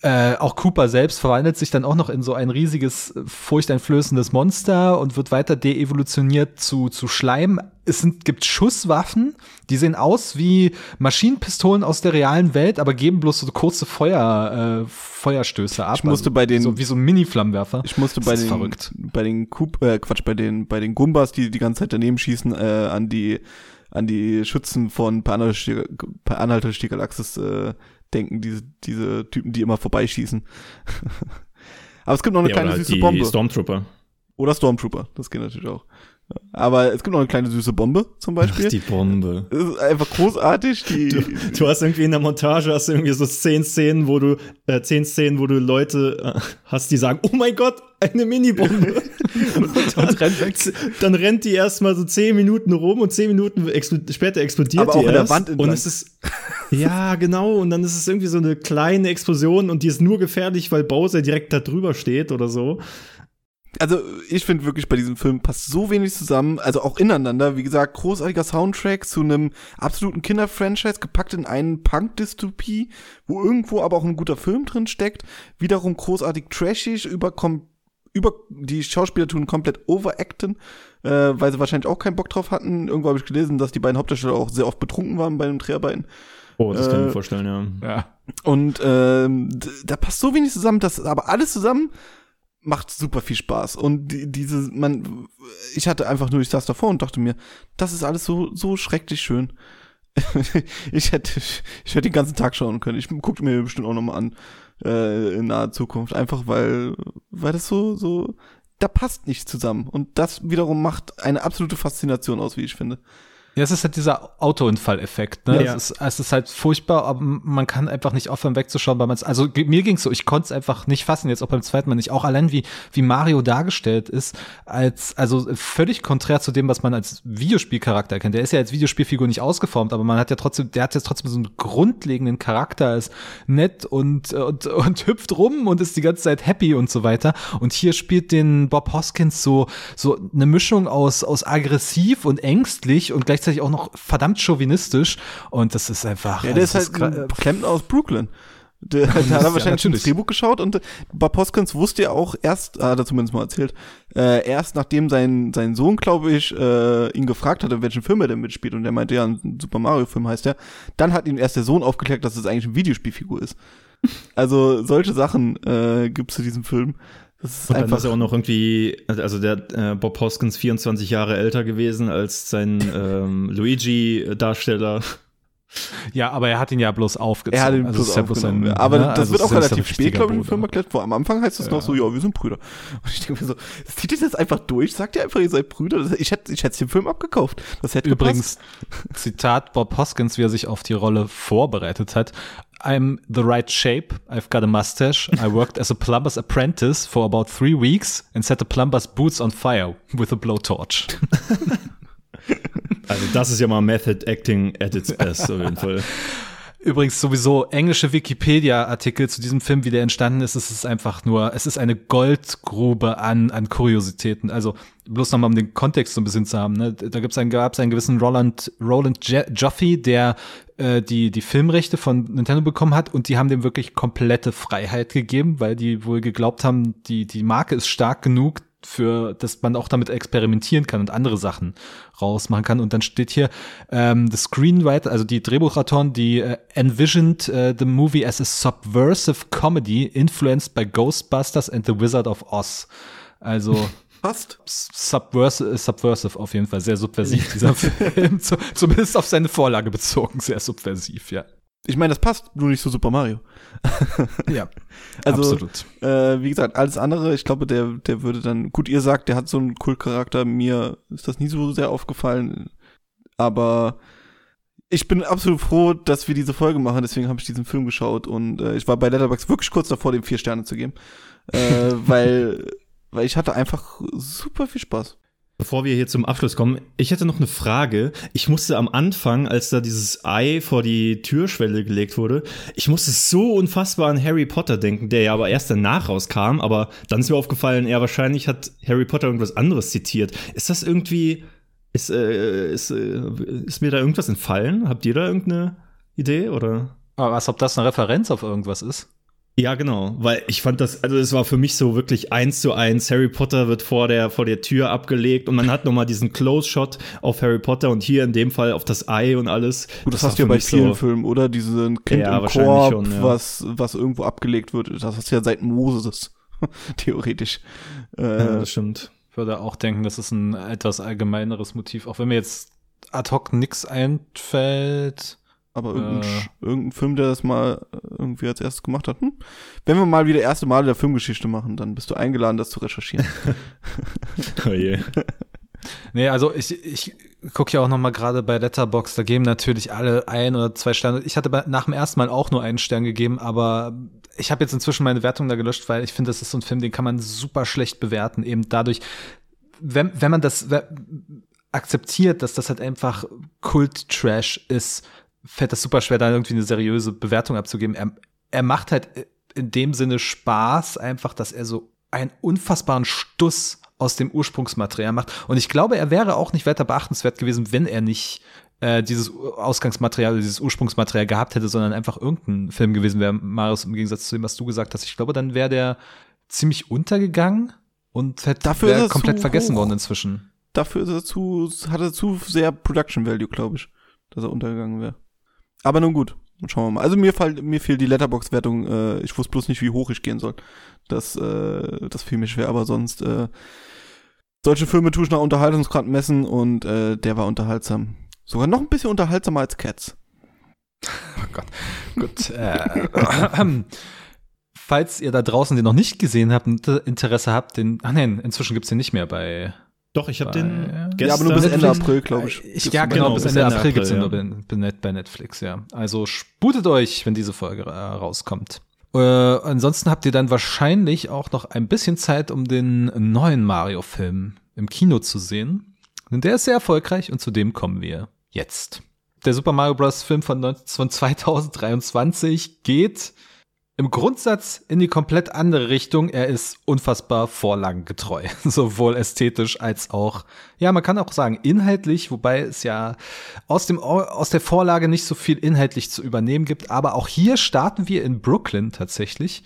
Äh, auch Cooper selbst verwandelt sich dann auch noch in so ein riesiges, furchteinflößendes Monster und wird weiter deevolutioniert zu, zu Schleim. Es sind, gibt Schusswaffen, die sehen aus wie Maschinenpistolen aus der realen Welt, aber geben bloß so kurze Feuer, äh, Feuerstöße ab. Ich musste bei den- so, wie so ein Mini-Flammenwerfer. Ich musste bei den, verrückt. bei den Coop, äh, Quatsch, bei den, bei den Gumbas, die die ganze Zeit daneben schießen, äh, an die, an die Schützen von Per Anhalter durch die- Per Anhalter durch die Galaxis, äh, denken, diese, diese Typen, die immer vorbeischießen. Aber es gibt noch eine ja, kleine halt süße die Bombe. Stormtrooper. Oder Stormtrooper, das geht natürlich auch. Aber es gibt noch eine kleine süße Bombe, zum Beispiel. Ach, die Bombe. das ist einfach großartig. Die, Du, du hast irgendwie in der Montage hast du irgendwie so zehn Szenen, wo du äh, zehn Szenen, wo du Leute äh, hast, die sagen, oh mein Gott, eine Minibombe. und dann, rennt weg. dann rennt die erstmal so zehn Minuten rum und zehn Minuten expl später explodiert Aber die auch in der erst. Wand entlang. und es ist ja genau und dann ist es irgendwie so eine kleine Explosion und die ist nur gefährlich, weil Bowser direkt da drüber steht oder so. Also ich finde wirklich bei diesem Film passt so wenig zusammen, also auch ineinander. Wie gesagt, großartiger Soundtrack zu einem absoluten Kinderfranchise, gepackt in einen Punk-Dystopie, wo irgendwo aber auch ein guter Film drin steckt. Wiederum großartig trashig, über, kom über die Schauspieler tun komplett overacten, äh, weil sie wahrscheinlich auch keinen Bock drauf hatten. Irgendwo habe ich gelesen, dass die beiden Hauptdarsteller auch sehr oft betrunken waren bei den Dreharbeiten. Oh, das kann ich Äh, mir vorstellen, ja. Ja. Und ähm, d- da passt so wenig zusammen, dass aber alles zusammen macht super viel Spaß. Und die, diese, man, ich hatte einfach nur, ich saß davor und dachte mir, das ist alles so, so schrecklich schön. ich hätte, ich hätte den ganzen Tag schauen können. Ich gucke mir bestimmt auch nochmal an äh, in naher Zukunft, einfach weil, weil das so, so, da passt nicht zusammen. Und das wiederum macht eine absolute Faszination aus, wie ich finde. Ja, es ist halt dieser Autounfall-Effekt. Ne? Ja. Es, ist, es ist halt furchtbar, aber man kann einfach nicht aufhören wegzuschauen, weil man es, also mir ging's so, ich konnte es einfach nicht fassen, jetzt auch beim zweiten Mal nicht. Auch allein wie, wie Mario dargestellt ist, als, also völlig konträr zu dem, was man als Videospielcharakter kennt. Der ist ja als Videospielfigur nicht ausgeformt, aber man hat ja trotzdem, der hat jetzt trotzdem so einen grundlegenden Charakter, ist nett und, und, und hüpft rum und ist die ganze Zeit happy und so weiter. Und hier spielt den Bob Hoskins so, so eine Mischung aus, aus aggressiv und ängstlich und gleichzeitig auch noch verdammt chauvinistisch. Und das ist einfach. Ja, der also ist das halt ein Klempner aus Brooklyn. Der, der hat ja, er wahrscheinlich schon natürlich. das Drehbuch geschaut und Bob Hoskins wusste ja auch erst, hat er zumindest mal erzählt, äh, erst nachdem sein, sein Sohn, glaube ich, äh, ihn gefragt hat, in welchem Film er denn mitspielt und der meinte, ja, ein Super Mario Film heißt der, dann hat ihm erst der Sohn aufgeklärt, dass es eigentlich eine Videospielfigur ist. Also solche Sachen äh, gibt's zu diesem Film. Das ist Und dann einfach ist er auch noch irgendwie, also der äh, Bob Hoskins 24 Jahre älter gewesen als sein ähm, Luigi-Darsteller. Ja, aber er hat ihn ja bloß aufgezogen. Er hat ihn Also bloß ist ja bloß aufgenommen. ein- ja. Aber ne? das Also wird auch ja relativ spät, glaube ich, im Film erklärt. Vor am Anfang heißt es noch so, ja, wir sind Brüder. Und ich denke mir so, zieht ihr das einfach durch? Sagt ihr einfach, ihr seid Brüder? Ich hätte ich hätte den Film abgekauft. Das hätte Übrigens, Zitat Bob Hoskins, wie er sich auf die Rolle vorbereitet hat. I'm the right shape. I've got a mustache. I worked as a plumber's apprentice for about three weeks and set the plumber's boots on fire with a blowtorch. Also das ist ja mal Method Acting at its best auf jeden Fall. Übrigens sowieso englische Wikipedia-Artikel zu diesem Film, wie der entstanden ist, es ist einfach nur, es ist eine Goldgrube an, an Kuriositäten. Also bloß nochmal, um den Kontext so ein bisschen zu haben. Ne? Da gibt's einen, gab's einen gewissen Roland, Roland Je der äh, die, die Filmrechte von Nintendo bekommen hat und die haben dem wirklich komplette Freiheit gegeben, weil die wohl geglaubt haben, die, die Marke ist stark genug, für, dass man auch damit experimentieren kann und andere Sachen rausmachen kann. Und dann steht hier, ähm, the screenwriter, also die Drehbuchautoren, die äh, envisioned äh, the movie as a subversive comedy influenced by Ghostbusters and the Wizard of Oz. Also passt. subversive, subversive auf jeden Fall, sehr subversiv, dieser Film. Zu, zumindest auf seine Vorlage bezogen, sehr subversiv, ja. Ich meine, das passt, nur nicht zu Super Mario. Ja, Also, absolut. Äh, wie gesagt, alles andere, ich glaube, der, der würde dann, gut, ihr sagt, der hat so einen Kultcharakter, mir ist das nie so sehr aufgefallen, aber ich bin absolut froh, dass wir diese Folge machen, deswegen habe ich diesen Film geschaut und äh, ich war bei Letterboxd wirklich kurz davor, dem vier Sterne zu geben, äh, weil, weil ich hatte einfach super viel Spaß. Bevor wir hier zum Abschluss kommen, ich hätte noch eine Frage. Ich musste am Anfang, als da dieses Ei vor die Türschwelle gelegt wurde, ich musste so unfassbar an Harry Potter denken, der ja aber erst danach rauskam, aber dann ist mir aufgefallen, er wahrscheinlich hat Harry Potter irgendwas anderes zitiert. Ist das irgendwie, ist, äh, ist, äh, ist mir da irgendwas entfallen? Habt ihr da irgendeine Idee oder? Aber was, ob das eine Referenz auf irgendwas ist? Ja, genau, weil ich fand das, also es war für mich so wirklich eins zu eins. Harry Potter wird vor der, vor der Tür abgelegt und man hat nochmal diesen Close-Shot auf Harry Potter und hier in dem Fall auf das Ei und alles. Gut, das, war hast du ja bei vielen so, Filmen, oder? Diesen Kind Ja, im wahrscheinlich Korb, schon, ja. was, was irgendwo abgelegt wird. Das hast du ja seit Moses, theoretisch. Äh, Ja, das stimmt. Ich würde auch denken, das ist ein etwas allgemeineres Motiv. Auch wenn mir jetzt ad hoc nix einfällt. Aber irgendein, Äh. Irgendein Film, der das mal äh, irgendwie als erstes gemacht hat. Hm? Wenn wir mal wieder erste Male der Filmgeschichte machen, dann bist du eingeladen, das zu recherchieren. Oh je. Nee, also ich, ich gucke ja auch noch mal gerade bei Letterbox, da geben natürlich alle ein oder zwei Sterne. Ich hatte nach dem ersten Mal auch nur einen Stern gegeben, aber ich habe jetzt inzwischen meine Wertung da gelöscht, weil ich finde, das ist so ein Film, den kann man super schlecht bewerten, eben dadurch, wenn, wenn man das akzeptiert, dass das halt einfach Kult-Trash ist, fällt das super schwer, da irgendwie eine seriöse Bewertung abzugeben. Er, er macht halt in dem Sinne Spaß, einfach, dass er so einen unfassbaren Stuss aus dem Ursprungsmaterial macht. Und ich glaube, er wäre auch nicht weiter beachtenswert gewesen, wenn er nicht äh, dieses Ausgangsmaterial, dieses Ursprungsmaterial gehabt hätte, sondern einfach irgendein Film gewesen wäre, Marius, im Gegensatz zu dem, was du gesagt hast. Ich glaube, dann wäre der ziemlich untergegangen und hätte Dafür wär er komplett vergessen hoch. worden inzwischen. Dafür ist er zu, hat er zu sehr Production Value, glaube ich, dass er untergegangen wäre. Aber nun gut, schauen wir mal. Also mir, fall, mir fehlt die Letterbox-Wertung. Äh, ich wusste bloß nicht, wie hoch ich gehen soll. Das, äh, das fiel mir schwer, aber sonst äh, solche Filme tue ich nach Unterhaltungsgrad messen und äh, der war unterhaltsam. Sogar noch ein bisschen unterhaltsamer als Cats. Oh Gott. Gut. Äh, falls ihr da draußen den noch nicht gesehen habt und Interesse habt, den. Ach nein, inzwischen gibt's den nicht mehr bei. Doch, ich habe den Ja, gestern. ja, aber nur bis Ende April, glaube ich. Ich, ja, genau, genau, bis Ende Ende April April, gibt's den ja. nur bei, bei Net- bei Netflix, ja. Also sputet euch, wenn diese Folge äh, rauskommt. Äh, ansonsten habt ihr dann wahrscheinlich auch noch ein bisschen Zeit, um den neuen Mario-Film im Kino zu sehen. Denn der ist sehr erfolgreich und zu dem kommen wir jetzt. Der Super Mario Bros. Film von, 19 von 2023 geht im Grundsatz in die komplett andere Richtung. Er ist unfassbar vorlagengetreu, sowohl ästhetisch als auch, ja, man kann auch sagen inhaltlich, wobei es ja aus dem aus der Vorlage nicht so viel inhaltlich zu übernehmen gibt. Aber auch hier starten wir in Brooklyn tatsächlich.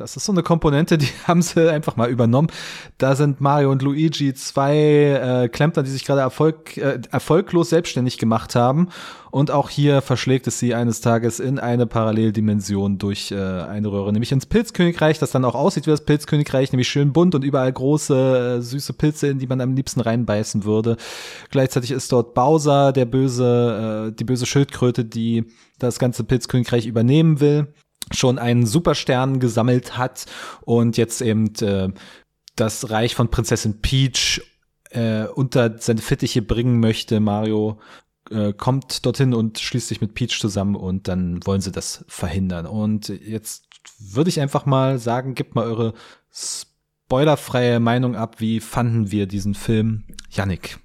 Das ist so eine Komponente, die haben sie einfach mal übernommen. Da sind Mario und Luigi zwei äh, Klempner, die sich gerade Erfolg, äh, erfolglos selbstständig gemacht haben. Und auch hier verschlägt es sie eines Tages in eine Paralleldimension durch äh, eine Röhre, nämlich ins Pilzkönigreich, das dann auch aussieht wie das Pilzkönigreich, nämlich schön bunt und überall große, äh, süße Pilze, in die man am liebsten reinbeißen würde. Gleichzeitig ist dort Bowser, der böse, äh, die böse Schildkröte, die das ganze Pilzkönigreich übernehmen will schon einen Superstern gesammelt hat und jetzt eben äh, das Reich von Prinzessin Peach äh, unter seine Fittiche bringen möchte. Mario äh, kommt dorthin und schließt sich mit Peach zusammen und dann wollen sie das verhindern. Und jetzt würde ich einfach mal sagen, gebt mal eure spoilerfreie Meinung ab. Wie fanden wir diesen Film? Yannick.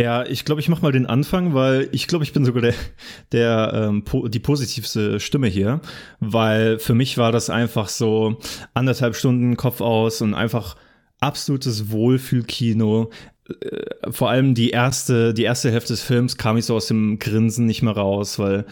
Ja, ich glaube, ich mache mal den Anfang, weil ich glaube, ich bin sogar der, der ähm, po die positivste Stimme hier, weil für mich war das einfach so anderthalb Stunden Kopf aus und einfach absolutes Wohlfühlkino. Äh, vor allem die erste, die erste Hälfte des Films kam ich so aus dem Grinsen nicht mehr raus, weil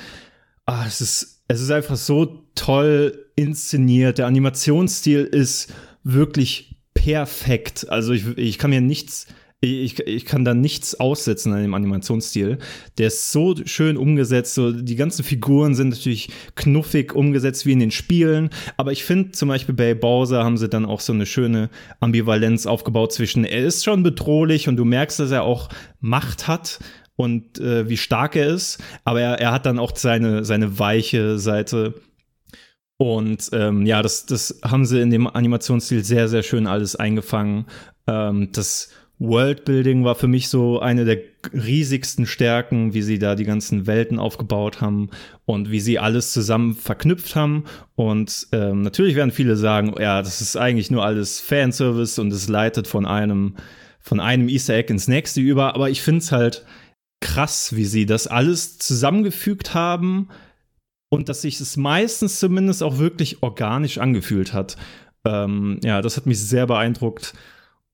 ah, es ist, es ist einfach so toll inszeniert. Der Animationsstil ist wirklich perfekt. Also ich, ich kann mir nichts ich, ich kann da nichts aussetzen an dem Animationsstil. Der ist so schön umgesetzt. So, die ganzen Figuren sind natürlich knuffig umgesetzt wie in den Spielen. Aber ich finde zum Beispiel bei Bowser haben sie dann auch so eine schöne Ambivalenz aufgebaut zwischen, er ist schon bedrohlich und du merkst, dass er auch Macht hat und äh, wie stark er ist. Aber er, er hat dann auch seine, seine weiche Seite. Und ähm, ja, das, das haben sie in dem Animationsstil sehr, sehr schön alles eingefangen. Ähm, das Worldbuilding war für mich so eine der riesigsten Stärken, wie sie da die ganzen Welten aufgebaut haben und wie sie alles zusammen verknüpft haben. Und ähm, natürlich werden viele sagen, ja, das ist eigentlich nur alles Fanservice und es leitet von einem, von einem Easter Egg ins nächste über. Aber ich finde es halt krass, wie sie das alles zusammengefügt haben und dass sich es meistens zumindest auch wirklich organisch angefühlt hat. Ähm, ja, das hat mich sehr beeindruckt.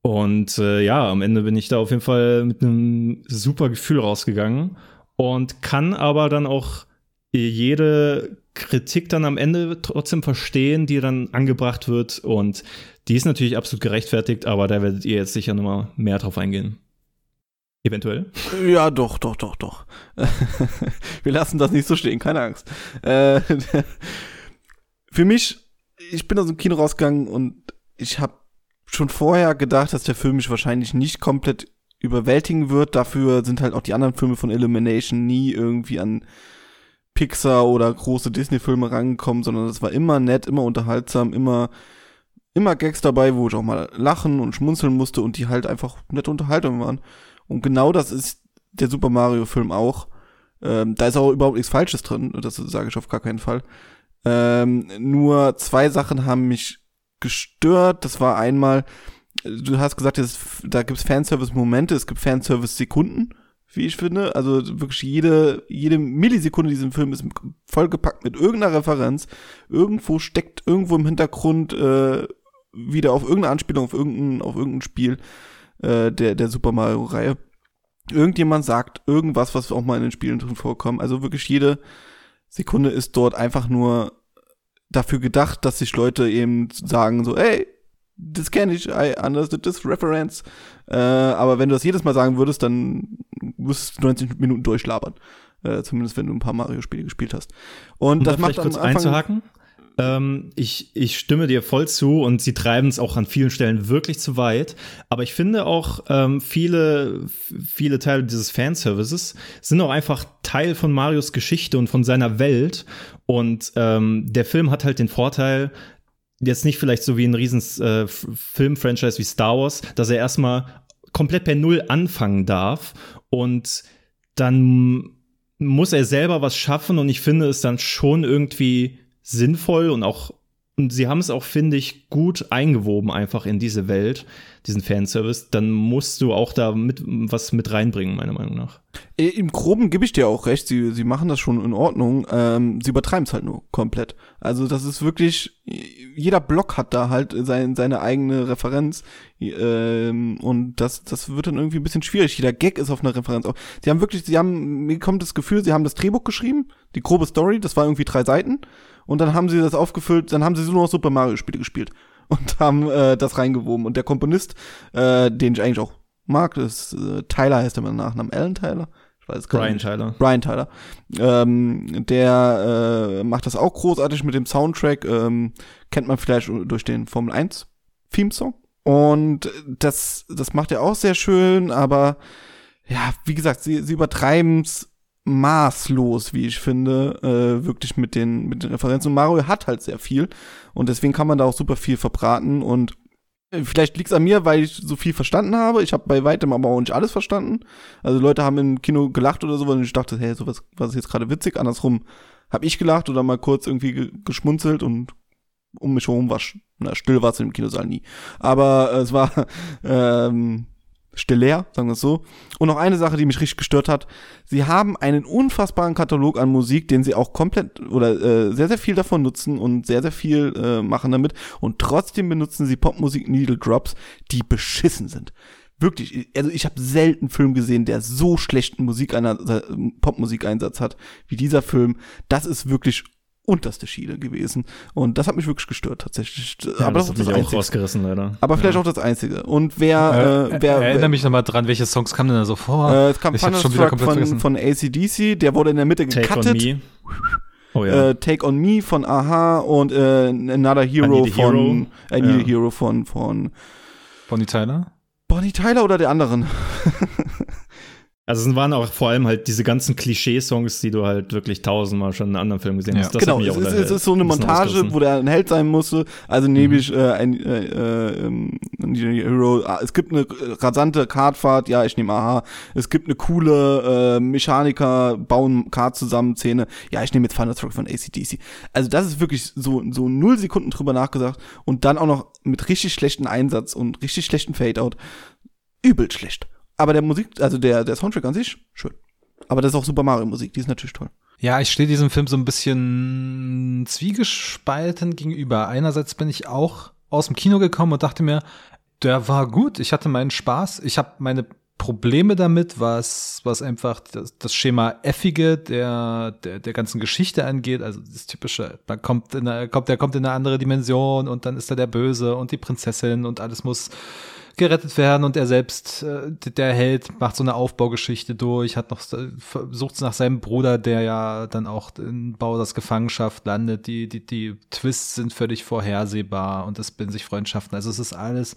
Und äh, ja, am Ende bin ich da auf jeden Fall mit einem super Gefühl rausgegangen und kann aber dann auch jede Kritik dann am Ende trotzdem verstehen, die dann angebracht wird. Und die ist natürlich absolut gerechtfertigt, aber da werdet ihr jetzt sicher nochmal mehr drauf eingehen. Eventuell. Ja, doch, doch, doch, doch. Wir lassen das nicht so stehen, keine Angst. Äh, für mich, ich bin aus dem Kino rausgegangen und ich habe schon vorher gedacht, dass der Film mich wahrscheinlich nicht komplett überwältigen wird. Dafür sind halt auch die anderen Filme von Illumination nie irgendwie an Pixar oder große Disney-Filme rangekommen, sondern das war immer nett, immer unterhaltsam, immer, immer Gags dabei, wo ich auch mal lachen und schmunzeln musste und die halt einfach nette Unterhaltung waren. Und genau das ist der Super Mario-Film auch. Ähm, da ist auch überhaupt nichts Falsches drin, das sage ich auf gar keinen Fall. Ähm, nur zwei Sachen haben mich gestört. Das war einmal, du hast gesagt, da gibt es Fanservice-Momente, es gibt Fanservice-Sekunden, wie ich finde. Also wirklich jede, jede Millisekunde in diesem Film ist vollgepackt mit irgendeiner Referenz. Irgendwo steckt irgendwo im Hintergrund äh, wieder auf irgendeine Anspielung auf irgendein, auf irgendein Spiel äh, der, der Super Mario-Reihe. Irgendjemand sagt irgendwas, was auch mal in den Spielen drin vorkommt. Also wirklich jede Sekunde ist dort einfach nur dafür gedacht, dass sich Leute eben sagen so, ey, das kenne ich, I understood this reference. Äh, aber wenn du das jedes Mal sagen würdest, dann müsstest du 90 Minuten durchlabern. Äh, zumindest wenn du ein paar Mario-Spiele gespielt hast. Und um das da macht kurz einzuhaken. Ähm, ich, ich stimme dir voll zu und sie treiben es auch an vielen Stellen wirklich zu weit. Aber ich finde auch, ähm, viele, viele Teile dieses Fanservices sind auch einfach Teil von Marios Geschichte und von seiner Welt. Und ähm, der Film hat halt den Vorteil, jetzt nicht vielleicht so wie ein riesen äh, Film-Franchise wie Star Wars, dass er erstmal komplett per Null anfangen darf und dann muss er selber was schaffen und ich finde es dann schon irgendwie sinnvoll und auch und sie haben es auch, finde ich, gut eingewoben einfach in diese Welt, diesen Fanservice. Dann musst du auch da mit, was mit reinbringen, meiner Meinung nach. Äh, Im Groben gebe ich dir auch recht. Sie, sie machen das schon in Ordnung. Ähm, sie übertreiben es halt nur komplett. Also das ist wirklich, jeder Block hat da halt sein, seine eigene Referenz. Ähm, und das, das wird dann irgendwie ein bisschen schwierig. Jeder Gag ist auf einer Referenz. Sie haben wirklich, sie haben, mir kommt das Gefühl, sie haben das Drehbuch geschrieben, die grobe Story, das war irgendwie drei Seiten Und dann haben sie das aufgefüllt, dann haben sie nur noch Super Mario Spiele gespielt und haben äh, das reingewoben. Und der Komponist, äh, den ich eigentlich auch mag, ist äh, Tyler heißt er mit Nachnamen, Alan Tyler. Ich weiß es Brian nicht. Tyler. Brian Tyler. Ähm, der äh, macht das auch großartig mit dem Soundtrack. Ähm, kennt man vielleicht durch den Formel 1 Theme-Song. Und das, das macht er auch sehr schön, aber ja, wie gesagt, sie, sie übertreiben's maßlos, wie ich finde, äh, wirklich mit den, mit den Referenzen. Und Mario hat halt sehr viel und deswegen kann man da auch super viel verbraten und äh, Vielleicht liegt's an mir, weil ich so viel verstanden habe. Ich habe bei weitem aber auch nicht alles verstanden. Also Leute haben im Kino gelacht oder so, weil ich dachte, hey, sowas was ist jetzt gerade witzig. Andersrum habe ich gelacht oder mal kurz irgendwie ge geschmunzelt und um mich herum war na, still war es im Kinosaal nie. Aber äh, es war ähm, stiller, sagen wir es so. Und noch eine Sache, die mich richtig gestört hat. Sie haben einen unfassbaren Katalog an Musik, den sie auch komplett oder äh, sehr, sehr viel davon nutzen und sehr, sehr viel äh, machen damit. Und trotzdem benutzen sie Popmusik Needle Drops, die beschissen sind. Wirklich, also ich habe selten Film gesehen, der so schlechten Musik Popmusikeinsatz hat wie dieser Film. Das ist wirklich unterste Schiene gewesen. Und das hat mich wirklich gestört, tatsächlich. Ja, aber das das hat ist mich das auch Einzige. rausgerissen, leider. Aber vielleicht auch das Einzige. Und wer, Äh, äh, wer, erinnere wer mich nochmal dran, welche Songs kamen denn da so vor? äh, es kam ich hab's schon wieder komplett von, vergessen. von ACDC, der wurde in der Mitte Take on gecuttet. Me. Oh ja. Äh, Take on Me von Aha und äh, Another Hero von Hero. I Need a Ja. Hero von von Bonnie Tyler? Bonnie Tyler oder der anderen. Also es waren auch vor allem halt diese ganzen Klischee-Songs, die du halt wirklich tausendmal schon in anderen Filmen gesehen Ja. hast. Das genau, hat mich es auch ist, es ist so eine Montage, wo der ein Held sein musste. Also nehme Mhm. ich äh, ein äh, äh, ähm, Hero. Ah, Es gibt eine rasante Kartfahrt, ja, ich nehme Aha. Es gibt eine coole äh, Mechaniker bauen Kart zusammen Szene. Ja, ich nehme jetzt Thunderstruck von ACDC. Also das ist wirklich so so null Sekunden drüber nachgedacht und dann auch noch mit richtig schlechten Einsatz und richtig schlechten Fade-out. Übel schlecht. Aber der Musik, also der der Soundtrack an sich schön. Aber das ist auch Super Mario Musik, die ist natürlich toll. Ja, ich stehe diesem Film so ein bisschen zwiegespalten gegenüber. Einerseits bin ich auch aus dem Kino gekommen und dachte mir, der war gut, ich hatte meinen Spaß, ich habe meine Probleme damit, was, was einfach das, das Schema Effige der, der, der ganzen Geschichte angeht. Also das typische, man kommt in eine, kommt, der kommt in eine andere Dimension und dann ist da der Böse und die Prinzessin und alles muss gerettet werden und er selbst, äh, der Held, macht so eine Aufbaugeschichte durch, hat noch versucht nach seinem Bruder, der ja dann auch in Bowsers Gefangenschaft landet. Die, die, die Twists sind völlig vorhersehbar und es bilden sich Freundschaften. Also es ist alles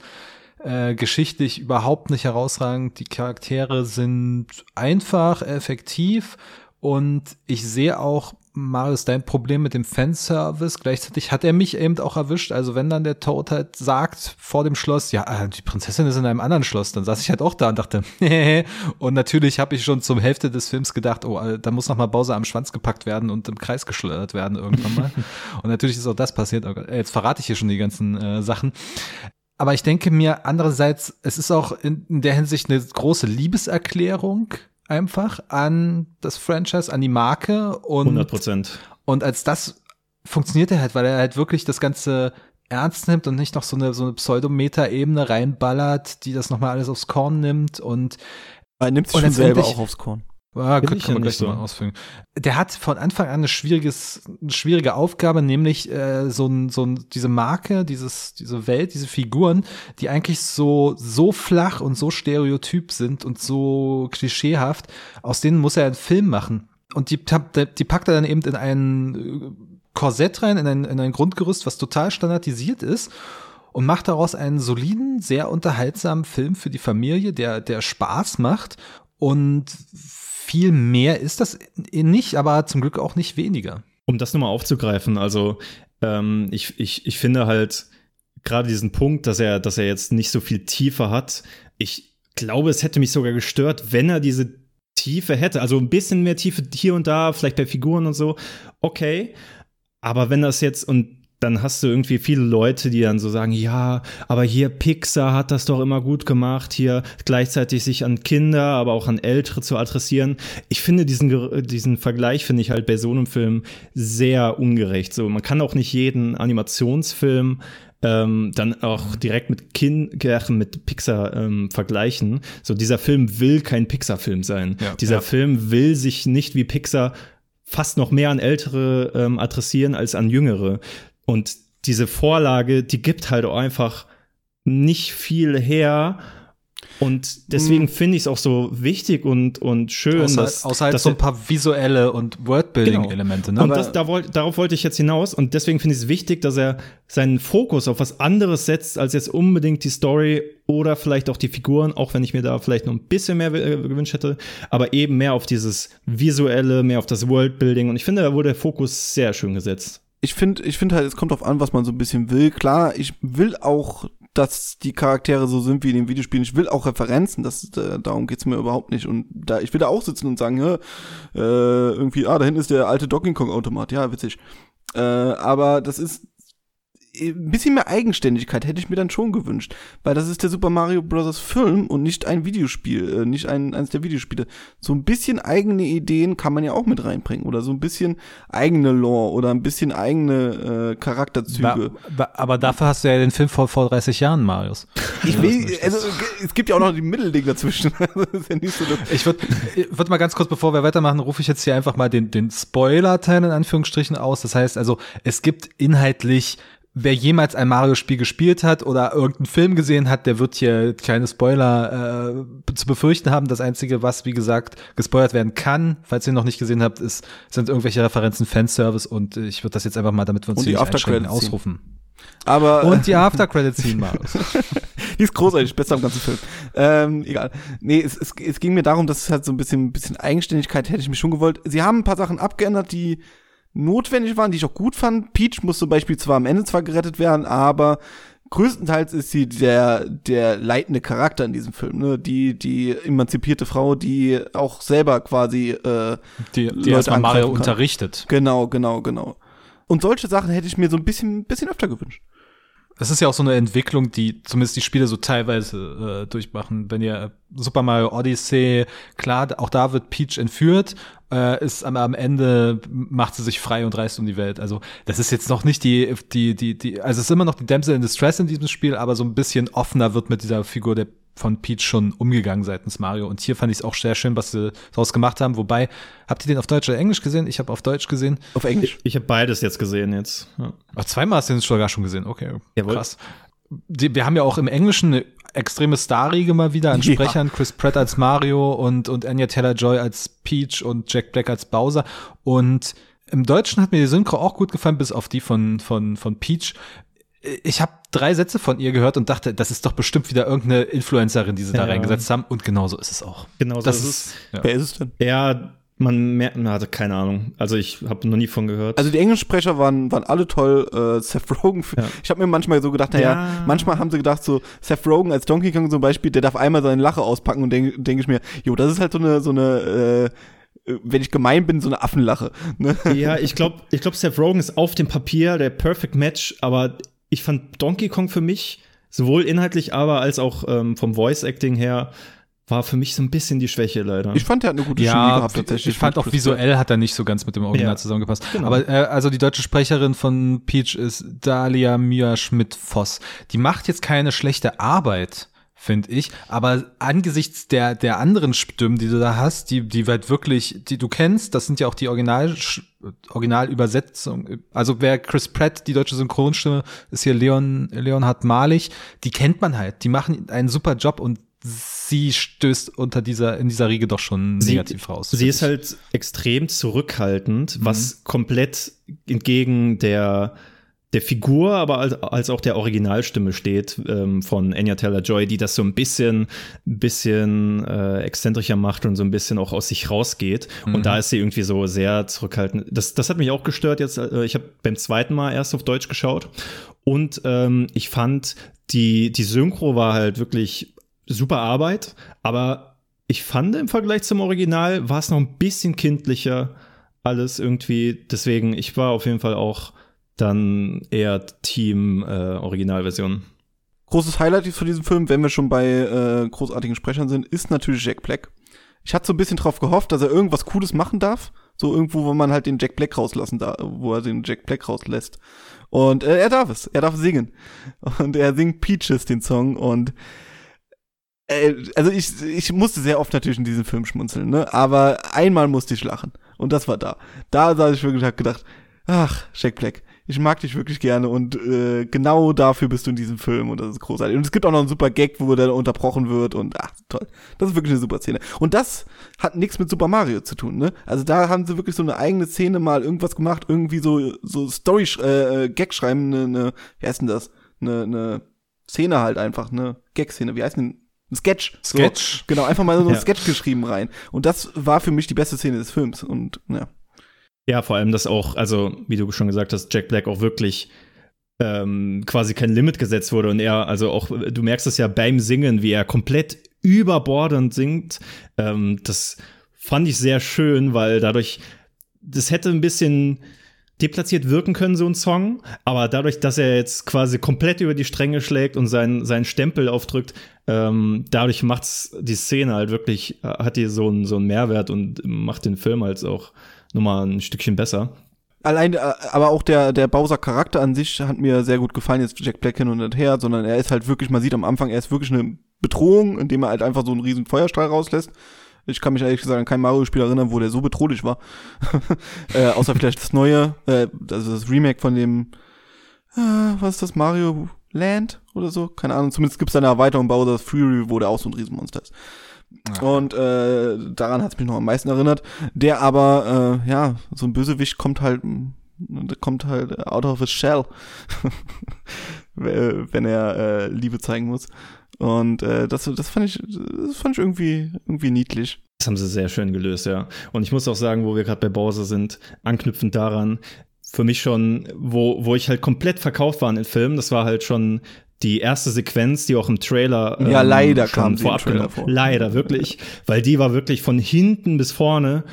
äh, geschichtlich überhaupt nicht herausragend. Die Charaktere sind einfach, effektiv und ich sehe auch Marius, dein Problem mit dem Fanservice. Gleichzeitig hat er mich eben auch erwischt. Also wenn dann der Toad halt sagt vor dem Schloss, ja, äh, die Prinzessin ist in einem anderen Schloss, dann saß ich halt auch da und dachte, und natürlich habe ich schon zum Hälfte des Films gedacht, oh, äh, da muss noch mal Bowser am Schwanz gepackt werden und im Kreis geschleudert werden irgendwann mal. und natürlich ist auch das passiert. Oh äh, jetzt verrate ich hier schon die ganzen äh, Sachen. Aber ich denke mir andererseits, es ist auch in, in der Hinsicht eine große Liebeserklärung einfach an das Franchise, an die Marke und 100 Prozent. und als das funktioniert er halt, weil er halt wirklich das Ganze ernst nimmt und nicht noch so eine so eine Pseudometa-Ebene reinballert, die das nochmal alles aufs Korn nimmt und Er nimmt sich schon selber auch aufs Korn. Ah, Bin kann, ich ja gleich nicht so. nochmal ausführen. Der hat von Anfang an eine, schwieriges, eine schwierige Aufgabe, nämlich äh, so, ein, so ein, diese Marke, dieses, diese Welt, diese Figuren, die eigentlich so, so flach und so stereotyp sind und so klischeehaft, aus denen muss er einen Film machen. Und die, die packt er dann eben in ein äh, Korsett rein, in ein, in ein Grundgerüst, was total standardisiert ist und macht daraus einen soliden, sehr unterhaltsamen Film für die Familie, der, der Spaß macht und viel mehr ist das nicht, aber zum Glück auch nicht weniger. Um das nochmal aufzugreifen, also ähm, ich, ich, ich finde halt gerade diesen Punkt, dass er, dass er jetzt nicht so viel Tiefe hat. Ich glaube, es hätte mich sogar gestört, wenn er diese Tiefe hätte. Also ein bisschen mehr Tiefe hier und da, vielleicht bei Figuren und so. Okay. Aber wenn das jetzt, und dann hast du irgendwie viele Leute, die dann so sagen, ja, aber hier Pixar hat das doch immer gut gemacht, hier gleichzeitig sich an Kinder, aber auch an Ältere zu adressieren. Ich finde diesen, diesen Vergleich finde ich halt bei so einem Film sehr ungerecht. So, man kann auch nicht jeden Animationsfilm ähm, dann auch direkt mit kind äh, mit Pixar ähm, vergleichen. So, dieser Film will kein Pixar-Film sein. Ja, dieser ja. Film will sich nicht wie Pixar fast noch mehr an Ältere ähm, adressieren als an Jüngere. Und diese Vorlage, die gibt halt auch einfach nicht viel her. Und deswegen finde ich es auch so wichtig und, und schön, Außer, dass, außer halt dass so ein paar visuelle und Worldbuilding-Elemente. Ne? und das, da wollt, darauf wollte ich jetzt hinaus und deswegen finde ich es wichtig, dass er seinen Fokus auf was anderes setzt, als jetzt unbedingt die Story oder vielleicht auch die Figuren, auch wenn ich mir da vielleicht noch ein bisschen mehr äh, gewünscht hätte, aber eben mehr auf dieses Visuelle, mehr auf das Worldbuilding und ich finde, da wurde der Fokus sehr schön gesetzt. Ich finde, ich finde halt, es kommt drauf an, was man so ein bisschen will. Klar, ich will auch, dass die Charaktere so sind wie in den Videospielen. Ich will auch Referenzen, das, äh, darum geht's mir überhaupt nicht. Und da, ich will da auch sitzen und sagen, ja, äh, irgendwie, ah, da hinten ist der alte Donkey Kong Automat. Ja, witzig. Äh, aber das ist ein bisschen mehr Eigenständigkeit hätte ich mir dann schon gewünscht, weil das ist der Super Mario Bros. Film und nicht ein Videospiel, äh, nicht ein, eines der Videospiele. So ein bisschen eigene Ideen kann man ja auch mit reinbringen oder so ein bisschen eigene Lore oder ein bisschen eigene äh, Charakterzüge. Ba- aber dafür hast du ja den Film vor, vor 30 Jahren, Marius. ich will, also es gibt ja auch noch die Mittelding dazwischen. ja so Ich würde würd mal ganz kurz, bevor wir weitermachen, rufe ich jetzt hier einfach mal den, den Spoiler-Teil in Anführungsstrichen aus. Das heißt also, es gibt inhaltlich, wer jemals ein Mario-Spiel gespielt hat oder irgendeinen Film gesehen hat, der wird hier keine Spoiler äh, zu befürchten haben. Das Einzige, was, wie gesagt, gespoilert werden kann, falls ihr noch nicht gesehen habt, ist, sind irgendwelche Referenzen Fanservice und ich würde das jetzt einfach mal, damit wir uns Und hier nicht ausrufen. aber äh, Und die After-Credit-Scene, Marius. Die ist großartig, bester am ganzen Film. Ähm, egal. Nee, es, es, es ging mir darum, dass es halt so ein bisschen, ein bisschen Eigenständigkeit hätte ich mir schon gewollt. Sie haben ein paar Sachen abgeändert, die notwendig waren, die ich auch gut fand. Peach muss zum Beispiel zwar am Ende zwar gerettet werden, aber größtenteils ist sie der, der leitende Charakter in diesem Film, ne? Die, die emanzipierte Frau, die auch selber quasi, äh, Die, die erstmal Mario kann. unterrichtet. genau, genau, genau. Und solche Sachen hätte ich mir so ein bisschen, bisschen öfter gewünscht. Das ist ja auch so eine Entwicklung, die zumindest die Spiele so teilweise äh, durchmachen. Wenn ihr Super Mario Odyssey, klar, auch da wird Peach entführt, äh, ist am, am Ende macht sie sich frei und reist um die Welt. Also das ist jetzt noch nicht die, die, die, die, also es ist immer noch die Damsel in Distress in diesem Spiel, aber so ein bisschen offener wird mit dieser Figur der von Peach schon umgegangen seitens Mario. Und hier fand ich es auch sehr schön, was sie daraus gemacht haben. Wobei, habt ihr den auf Deutsch oder Englisch gesehen? Ich habe auf Deutsch gesehen. Auf Englisch. Ich habe beides jetzt gesehen jetzt. Ja. Ach, zweimal hast du den sogar schon gesehen. Okay, Jawohl. krass. Die, wir haben ja auch im Englischen eine extreme Starriege mal wieder an Ja. Sprechern. Chris Pratt als Mario und, und Anya Taylor-Joy als Peach und Jack Black als Bowser. Und im Deutschen hat mir die Synchro auch gut gefallen, bis auf die von, von, von Peach. Ich habe drei Sätze von ihr gehört und dachte, das ist doch bestimmt wieder irgendeine Influencerin, die sie da Ja. reingesetzt haben. Und genauso ist es auch. Genau so Das ist ist, ja. Wer ist es denn? Ja, man merkt, man hatte keine Ahnung. Also ich habe noch nie von gehört. Also die Englischsprecher waren, waren alle toll. Äh, Seth Rogen, Ja. ich habe mir manchmal so gedacht, naja, Ja. manchmal haben sie gedacht, so Seth Rogen als Donkey Kong zum Beispiel, der darf einmal seine Lache auspacken und denke denk ich mir, jo, das ist halt so eine, so eine, äh, wenn ich gemein bin, so eine Affenlache. Ne? ja, ich glaube, ich glaub, Seth Rogen ist auf dem Papier der Perfect Match, aber ich fand Donkey Kong für mich, sowohl inhaltlich, aber als auch ähm, vom Voice-Acting her, war für mich so ein bisschen die Schwäche leider. Ich fand, der hat eine gute Chemie Ja, gehabt tatsächlich. ich fand auch visuell hat er nicht so ganz mit dem Original Ja. zusammengepasst. Genau. Aber äh, also die deutsche Sprecherin von Peach ist Dalia Mia Schmidt-Voss. Die macht jetzt keine schlechte Arbeit, finde ich. Aber angesichts der, der anderen Stimmen, die du da hast, die, die halt wirklich, die du kennst, das sind ja auch die Original, Originalübersetzungen. Also wer Chris Pratt, die deutsche Synchronstimme, ist hier Leon, Leonhard Malig, die kennt man halt. Die machen einen super Job und sie stößt unter dieser, in dieser Riege doch schon Sie- negativ raus. Sie ist ich. halt extrem zurückhaltend, Mhm. was komplett entgegen der der Figur, aber als, als auch der Originalstimme steht ähm, von Anya Taylor-Joy, die das so ein bisschen, bisschen äh, exzentrischer macht und so ein bisschen auch aus sich rausgeht. Mhm. Und da ist sie irgendwie so sehr zurückhaltend. Das, das hat mich auch gestört jetzt. Äh, ich habe beim zweiten Mal erst auf Deutsch geschaut und ähm, ich fand die die Synchro war halt wirklich super Arbeit, aber ich fand im Vergleich zum Original war es noch ein bisschen kindlicher alles irgendwie. Deswegen, ich war auf jeden Fall auch dann eher Team äh, Originalversion. Großes Highlight von diesem Film, wenn wir schon bei äh, großartigen Sprechern sind, ist natürlich Jack Black. Ich hatte so ein bisschen drauf gehofft, dass er irgendwas Cooles machen darf. So irgendwo, wo man halt den Jack Black rauslassen darf, wo er den Jack Black rauslässt. Und äh, er darf es, er darf singen. Und er singt Peaches, den Song. Und äh, also ich, ich musste sehr oft natürlich in diesem Film schmunzeln, ne? Aber einmal musste ich lachen. Und das war da. Da saß ich wirklich hab gedacht, ach, Jack Black, ich mag dich wirklich gerne und äh, genau dafür bist du in diesem Film und das ist großartig. Und es gibt auch noch einen super Gag, wo der unterbrochen wird und ach, toll. Das ist wirklich eine super Szene. Und das hat nichts mit Super Mario zu tun, ne? Also da haben sie wirklich so eine eigene Szene mal irgendwas gemacht, irgendwie so so Story äh, Gag schreiben, ne, ne, wie heißt denn das? Eine ne Szene halt einfach, ne Gag-Szene, wie heißt denn ein Sketch. Sketch. So, genau, einfach mal so ein Ja. Sketch geschrieben rein. Und das war für mich die beste Szene des Films. Und ja. Ja, vor allem, dass auch, also wie du schon gesagt hast, Jack Black auch wirklich ähm, quasi kein Limit gesetzt wurde und er, also auch, du merkst es ja beim Singen, wie er komplett überbordend singt. Ähm, das fand ich sehr schön, weil dadurch, das hätte ein bisschen deplatziert wirken können, so ein Song, aber dadurch, dass er jetzt quasi komplett über die Stränge schlägt und seinen, seinen Stempel aufdrückt, ähm, dadurch macht's die Szene halt wirklich, äh, hat die so einen, so einen Mehrwert und macht den Film halt auch nochmal ein Stückchen besser. Allein, äh, aber auch der, der Bowser Charakter an sich hat mir sehr gut gefallen, jetzt Jack Black hin und her, sondern er ist halt wirklich, man sieht am Anfang, er ist wirklich eine Bedrohung, indem er halt einfach so einen riesen Feuerstrahl rauslässt. Ich kann mich ehrlich gesagt an kein Mario-Spiel erinnern, wo der so bedrohlich war. äh, außer vielleicht das neue, äh, also das Remake von dem, äh, was ist das, Mario Land oder so? Keine Ahnung, zumindest gibt's da eine Erweiterung Bowser's Fury, wo der auch so ein Riesenmonster ist. Und äh, daran hat's mich noch am meisten erinnert. Der aber, äh, ja, so ein Bösewicht kommt halt, mm, kommt halt out of his shell, wenn er äh, Liebe zeigen muss. Und äh, das, das fand ich, das fand ich irgendwie, irgendwie niedlich. Das haben sie sehr schön gelöst, ja. Und ich muss auch sagen, wo wir gerade bei Bowser sind, anknüpfend daran, für mich schon, wo, wo ich halt komplett verkauft war in den Film, das war halt schon die erste Sequenz, die auch im Trailer Ja, leider schon kam vorab Trailer vor. Leider, wirklich. Weil die war wirklich von hinten bis vorne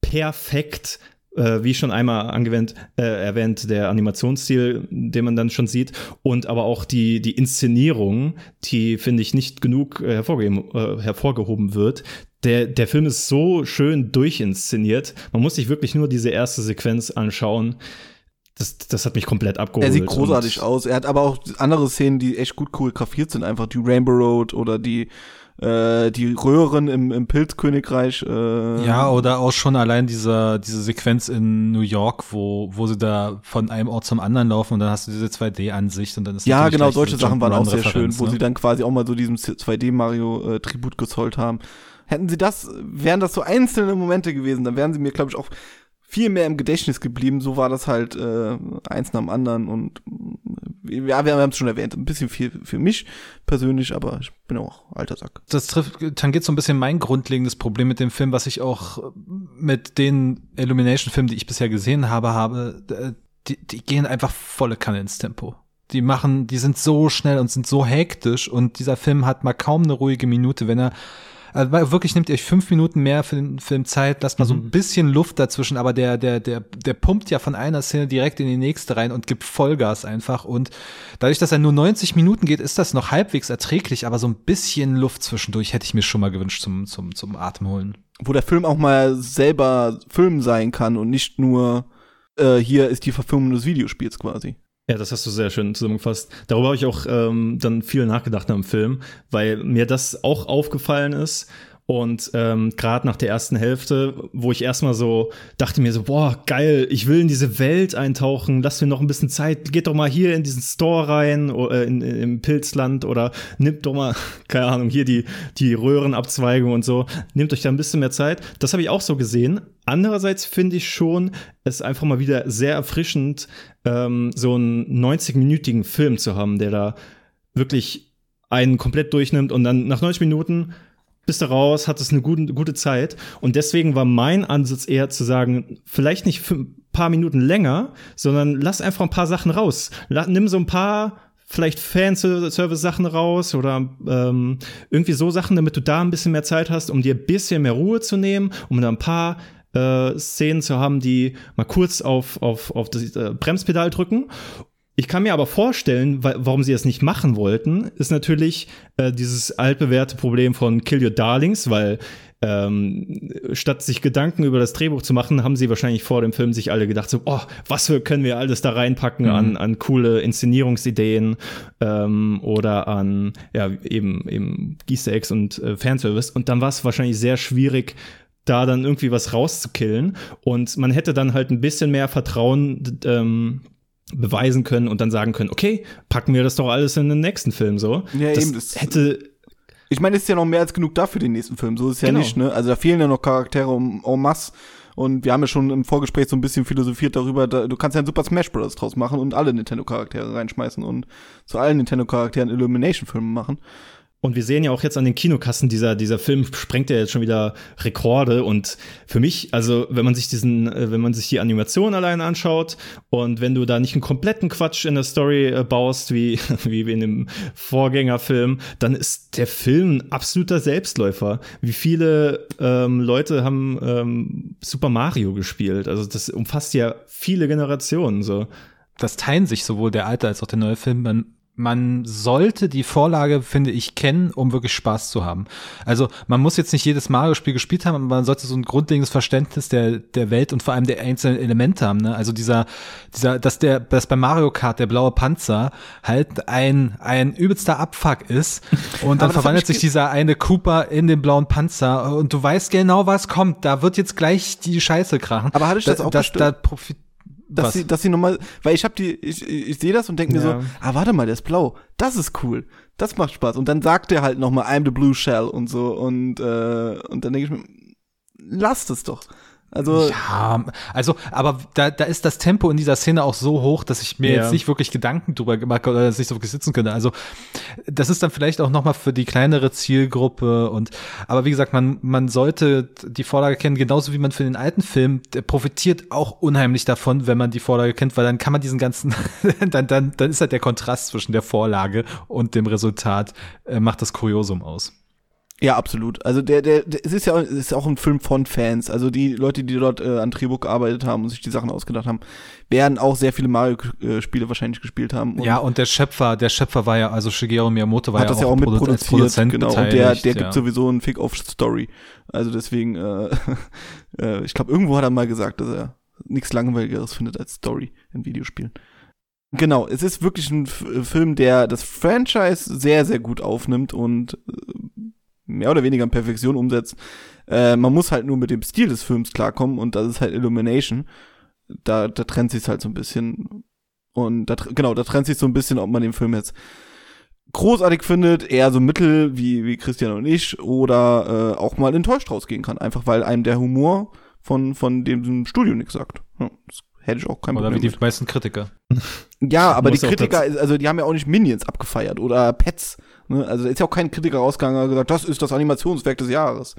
perfekt, äh, wie schon einmal angewendet, äh, erwähnt, der Animationsstil, den man dann schon sieht. Und aber auch die, die Inszenierung, die, finde ich, nicht genug äh, hervorgehoben, äh, hervorgehoben wird. Der, der Film ist so schön durchinszeniert. Man muss sich wirklich nur diese erste Sequenz anschauen. Das, das hat mich komplett abgeholt. Er sieht großartig aus. Er hat aber auch andere Szenen, die echt gut choreografiert sind, einfach die Rainbow Road oder die äh, die Röhren im, im Pilzkönigreich. Äh, Ja, oder auch schon allein dieser, diese Sequenz in New York, wo, wo sie da von einem Ort zum anderen laufen und dann hast du diese 2D-Ansicht und dann ist Ja, genau, solche diese Sachen waren auch sehr schön, Jump'n'Run-Referenz, wo ne? sie dann quasi auch mal so diesem 2D-Mario-Tribut gezollt haben. Hätten sie das, wären das so einzelne Momente gewesen, dann wären sie mir, glaube ich, auch viel mehr im Gedächtnis geblieben. So war das halt äh, eins nach dem anderen und äh, ja, wir haben es schon erwähnt, ein bisschen viel für mich persönlich, aber ich bin auch alter Sack. das trifft, tangiert so ein bisschen mein grundlegendes Problem mit dem Film, was ich auch mit den Illumination-Filmen, die ich bisher gesehen habe, habe. Äh, Die, die gehen einfach volle Kanne ins Tempo. Die machen, die sind so schnell und sind so hektisch und dieser Film hat mal kaum eine ruhige Minute, wenn er also wirklich nehmt ihr euch fünf Minuten mehr für den Film Zeit, lasst mal so ein bisschen Luft dazwischen, aber der, der, der, der pumpt ja von einer Szene direkt in die nächste rein und gibt Vollgas einfach. Und dadurch, dass er nur 90 Minuten geht, ist das noch halbwegs erträglich, aber so ein bisschen Luft zwischendurch hätte ich mir schon mal gewünscht zum, zum, zum Atem holen. Wo der Film auch mal selber Film sein kann und nicht nur äh, hier ist die Verfilmung des Videospiels quasi. Ja, das hast du sehr schön zusammengefasst. Darüber habe ich auch ähm, dann viel nachgedacht am Film, weil mir das auch aufgefallen ist. Und ähm, gerade nach der ersten Hälfte, wo ich erstmal so dachte mir so, boah, geil, ich will in diese Welt eintauchen, lass mir noch ein bisschen Zeit, geht doch mal hier in diesen Store rein, oder in, in, im Pilzland oder nimmt doch mal, keine Ahnung, hier die, die Röhrenabzweigung und so, nehmt euch da ein bisschen mehr Zeit. Das habe ich auch so gesehen. Andererseits finde ich schon, es einfach mal wieder sehr erfrischend, ähm, so einen 90-minütigen Film zu haben, der da wirklich einen komplett durchnimmt und dann nach 90 Minuten bist du raus, hattest eine gute, gute Zeit. Und deswegen war mein Ansatz eher zu sagen, vielleicht nicht für ein paar Minuten länger, sondern lass einfach ein paar Sachen raus. Nimm so ein paar vielleicht Fanservice-Sachen raus oder ähm, irgendwie so Sachen, damit du da ein bisschen mehr Zeit hast, um dir ein bisschen mehr Ruhe zu nehmen, um da ein paar äh, Szenen zu haben, die mal kurz auf, auf, auf das äh, Bremspedal drücken. Ich kann mir aber vorstellen, wa warum sie das nicht machen wollten, ist natürlich äh, dieses altbewährte Problem von Kill Your Darlings, weil ähm, statt sich Gedanken über das Drehbuch zu machen, haben sie wahrscheinlich vor dem Film sich alle gedacht, so, oh, was für, können wir alles da reinpacken an, an coole Inszenierungsideen ähm, oder an ja, eben, eben Easter Eggs und äh, Fanservice. Und dann war es wahrscheinlich sehr schwierig, da dann irgendwie was rauszukillen. Und man hätte dann halt ein bisschen mehr Vertrauen ähm, beweisen können und dann sagen können, okay, packen wir das doch alles in den nächsten Film so. Ja, das eben, das- hätte Ich meine, es ist ja noch mehr als genug da für den nächsten Film. So ist es ja Genau. nicht, ne? Also da fehlen ja noch Charaktere en, en masse. Und wir haben ja schon im Vorgespräch so ein bisschen philosophiert darüber, da, du kannst ja einen Super Smash Bros. draus machen und alle Nintendo-Charaktere reinschmeißen und zu allen Nintendo-Charakteren Illumination-Filme machen. Und wir sehen ja auch jetzt an den Kinokassen, dieser, dieser Film sprengt ja jetzt schon wieder Rekorde. Und für mich, also wenn man sich diesen, äh, wenn man sich die Animation alleine anschaut und wenn du da nicht einen kompletten Quatsch in der Story äh, baust, wie, wie in dem Vorgängerfilm, dann ist der Film ein absoluter Selbstläufer. Wie viele ähm, Leute haben ähm, Super Mario gespielt? Also das umfasst ja viele Generationen so. das teilen sich sowohl der alte als auch der neue Film. Man, man sollte die Vorlage, finde ich, kennen, um wirklich Spaß zu haben. Also man muss jetzt nicht jedes Mario-Spiel gespielt haben, aber man sollte so ein grundlegendes Verständnis der, der Welt und vor allem der einzelnen Elemente haben. Ne? Also dieser, dieser, dass der, dass bei Mario Kart der blaue Panzer halt ein, ein übelster Abfuck ist und dann das verwandelt ich sich dieser eine Cooper in den blauen Panzer und du weißt genau, was kommt. Da wird jetzt gleich die Scheiße krachen. Aber hat dich das da, auch das, da profit dass Was? sie, dass sie nochmal, weil ich hab die, ich, ich sehe das und denke mir Ja. so, ah, warte mal, der ist blau, das ist cool, das macht Spaß. Und dann sagt er halt nochmal, I'm the blue shell und so und, äh, und dann denke ich mir, lasst es doch. Also, Ja, also, aber da, da ist das Tempo in dieser Szene auch so hoch, dass ich mir Ja. jetzt nicht wirklich Gedanken drüber gemacht habe oder dass ich so wirklich sitzen könnte. Also, das ist dann vielleicht auch nochmal für die kleinere Zielgruppe und, aber wie gesagt, man, man sollte die Vorlage kennen, genauso wie man für den alten Film, der profitiert auch unheimlich davon, wenn man die Vorlage kennt, weil dann kann man diesen ganzen, dann, dann, dann ist halt der Kontrast zwischen der Vorlage und dem Resultat, äh, macht das Kuriosum aus. Ja, absolut. Also der, der, der es ist ja es ist auch ein Film von Fans. Also die Leute, die dort äh, an Drehbuch gearbeitet haben und sich die Sachen ausgedacht haben, werden auch sehr viele Mario-Spiele wahrscheinlich gespielt haben. Und ja, und der Schöpfer, der Schöpfer war ja, also Shigeru Miyamoto war hat ja das ja auch als mitproduziert, Produzent genau. Und der, der ja. gibt sowieso einen Fick auf Story. Also deswegen, äh, äh, ich glaube, irgendwo hat er mal gesagt, dass er nichts Langweiligeres findet als Story in Videospielen. Genau, es ist wirklich ein F äh, Film, der das Franchise sehr, sehr gut aufnimmt und äh, mehr oder weniger in Perfektion umsetzt. Äh, man muss halt nur mit dem Stil des Films klarkommen und das ist halt Illumination. Da, da trennt sich halt so ein bisschen. Und da, genau, da trennt sich so ein bisschen, ob man den Film jetzt großartig findet, eher so mittel wie, wie Christian und ich, oder äh, auch mal enttäuscht rausgehen kann. Einfach weil einem der Humor von, von dem Studio nichts sagt. Ja, das hätte ich auch kein Oder wie Problem die mit. meisten Kritiker. Ja, aber die Kritiker, also die haben ja auch nicht Minions abgefeiert oder Pets. Ne? Also ist ja auch kein Kritiker rausgegangen und gesagt, das ist das Animationswerk des Jahres.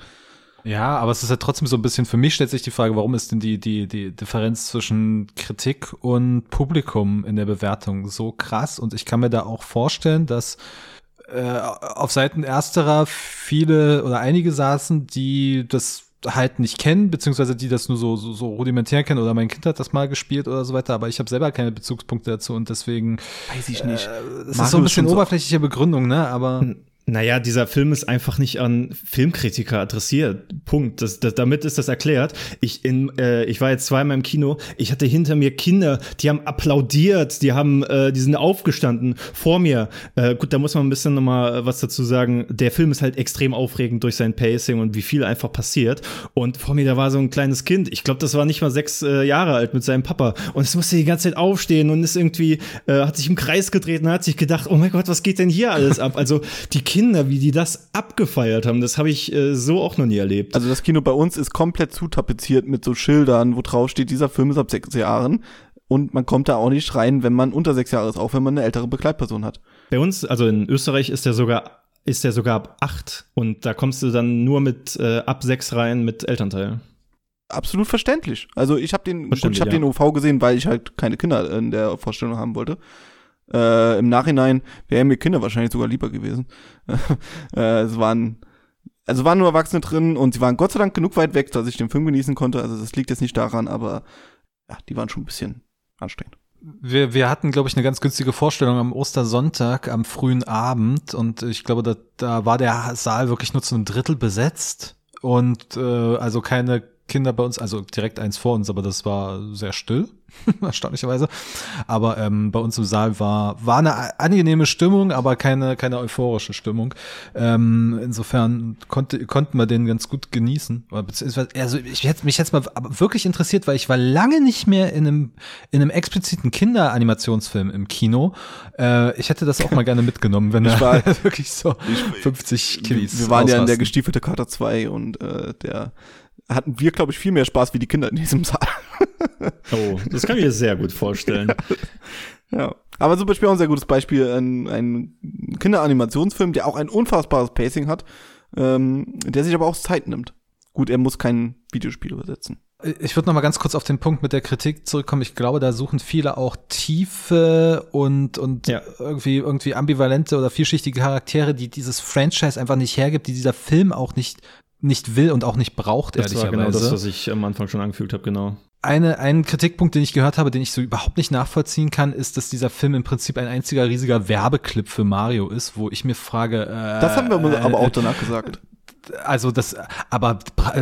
Ja, aber es ist ja trotzdem so ein bisschen, für mich stellt sich die Frage, warum ist denn die, die, die Differenz zwischen Kritik und Publikum in der Bewertung so krass? Und ich kann mir da auch vorstellen, dass äh, auf Seiten ersterer viele oder einige saßen, die das halt nicht kennen, beziehungsweise die das nur so, so, so rudimentär kennen oder mein Kind hat das mal gespielt oder so weiter, aber ich habe selber keine Bezugspunkte dazu und deswegen Weiß ich nicht. äh, das Mario ist so ein bisschen schon so- oberflächliche Begründung, ne? Aber Naja, dieser Film ist einfach nicht an Filmkritiker adressiert. Punkt. Das, das, damit ist das erklärt. Ich, in, äh, ich war jetzt zweimal im Kino. Ich hatte hinter mir Kinder, die haben applaudiert, die haben, äh, die sind aufgestanden vor mir. Äh, gut, da muss man ein bisschen nochmal äh, was dazu sagen. Der Film ist halt extrem aufregend durch sein Pacing und wie viel einfach passiert. Und vor mir, da war so ein kleines Kind. Ich glaube, das war nicht mal sechs äh, Jahre alt mit seinem Papa. Und es musste die ganze Zeit aufstehen und ist irgendwie, äh, hat sich im Kreis gedreht und hat sich gedacht, oh mein Gott, was geht denn hier alles ab? Also die Kinder, wie die das abgefeiert haben, das habe ich äh, so auch noch nie erlebt. Also das Kino bei uns ist komplett zutapeziert mit so Schildern, wo drauf steht, dieser Film ist ab sechs Jahren. Und man kommt da auch nicht rein, wenn man unter sechs Jahre ist, auch wenn man eine ältere Begleitperson hat. Bei uns, also in Österreich, ist der sogar ist der sogar ab acht und da kommst du dann nur mit äh, ab sechs rein mit Elternteil. Absolut verständlich. Also ich habe den, gut, Verständlich, ich habe ja. den OV gesehen, weil ich halt keine Kinder in der Vorstellung haben wollte. Äh, Im Nachhinein wären mir Kinder wahrscheinlich sogar lieber gewesen. äh, es waren, also waren nur Erwachsene drin und sie waren Gott sei Dank genug weit weg, dass ich den Film genießen konnte. Also das liegt jetzt nicht daran, aber ja, die waren schon ein bisschen anstrengend. wir, wir hatten, glaube ich, eine ganz günstige Vorstellung am Ostersonntag, am frühen Abend. Und ich glaube, da, da war der Saal wirklich nur zu einem Drittel besetzt. Und äh, also keine Kinder bei uns, also direkt eins vor uns, aber das war sehr still, erstaunlicherweise. Aber ähm, bei uns im Saal war, war eine angenehme Stimmung, aber keine, keine euphorische Stimmung. Ähm, insofern konnte, konnten wir den ganz gut genießen. Also ich hätte mich jetzt mal wirklich interessiert, weil ich war lange nicht mehr in einem, in einem expliziten Kinderanimationsfilm im Kino. Äh, ich hätte das auch mal gerne mitgenommen, wenn er wirklich so 50 Killis Wir waren ja in der gestiefelte Kater 2 und äh, der hatten wir, glaube ich, viel mehr Spaß wie die Kinder in diesem Saal. oh, das kann ich mir sehr gut vorstellen. ja. Aber zum Beispiel auch ein sehr gutes Beispiel, ein, ein Kinderanimationsfilm, der auch ein unfassbares Pacing hat, ähm, der sich aber auch Zeit nimmt. Gut, er muss kein Videospiel übersetzen. Ich würde noch mal ganz kurz auf den Punkt mit der Kritik zurückkommen. Ich glaube, da suchen viele auch tiefe und und ja. irgendwie irgendwie ambivalente oder vielschichtige Charaktere, die dieses Franchise einfach nicht hergibt, die dieser Film auch nicht nicht will und auch nicht braucht, das ehrlicherweise. Das war genau das, was ich am Anfang schon angefühlt habe, genau. Eine, ein Kritikpunkt, den ich gehört habe, den ich so überhaupt nicht nachvollziehen kann, ist, dass dieser Film im Prinzip ein einziger riesiger Werbeclip für Mario ist, wo ich mir frage. Äh, das haben wir aber auch danach gesagt. Also das, aber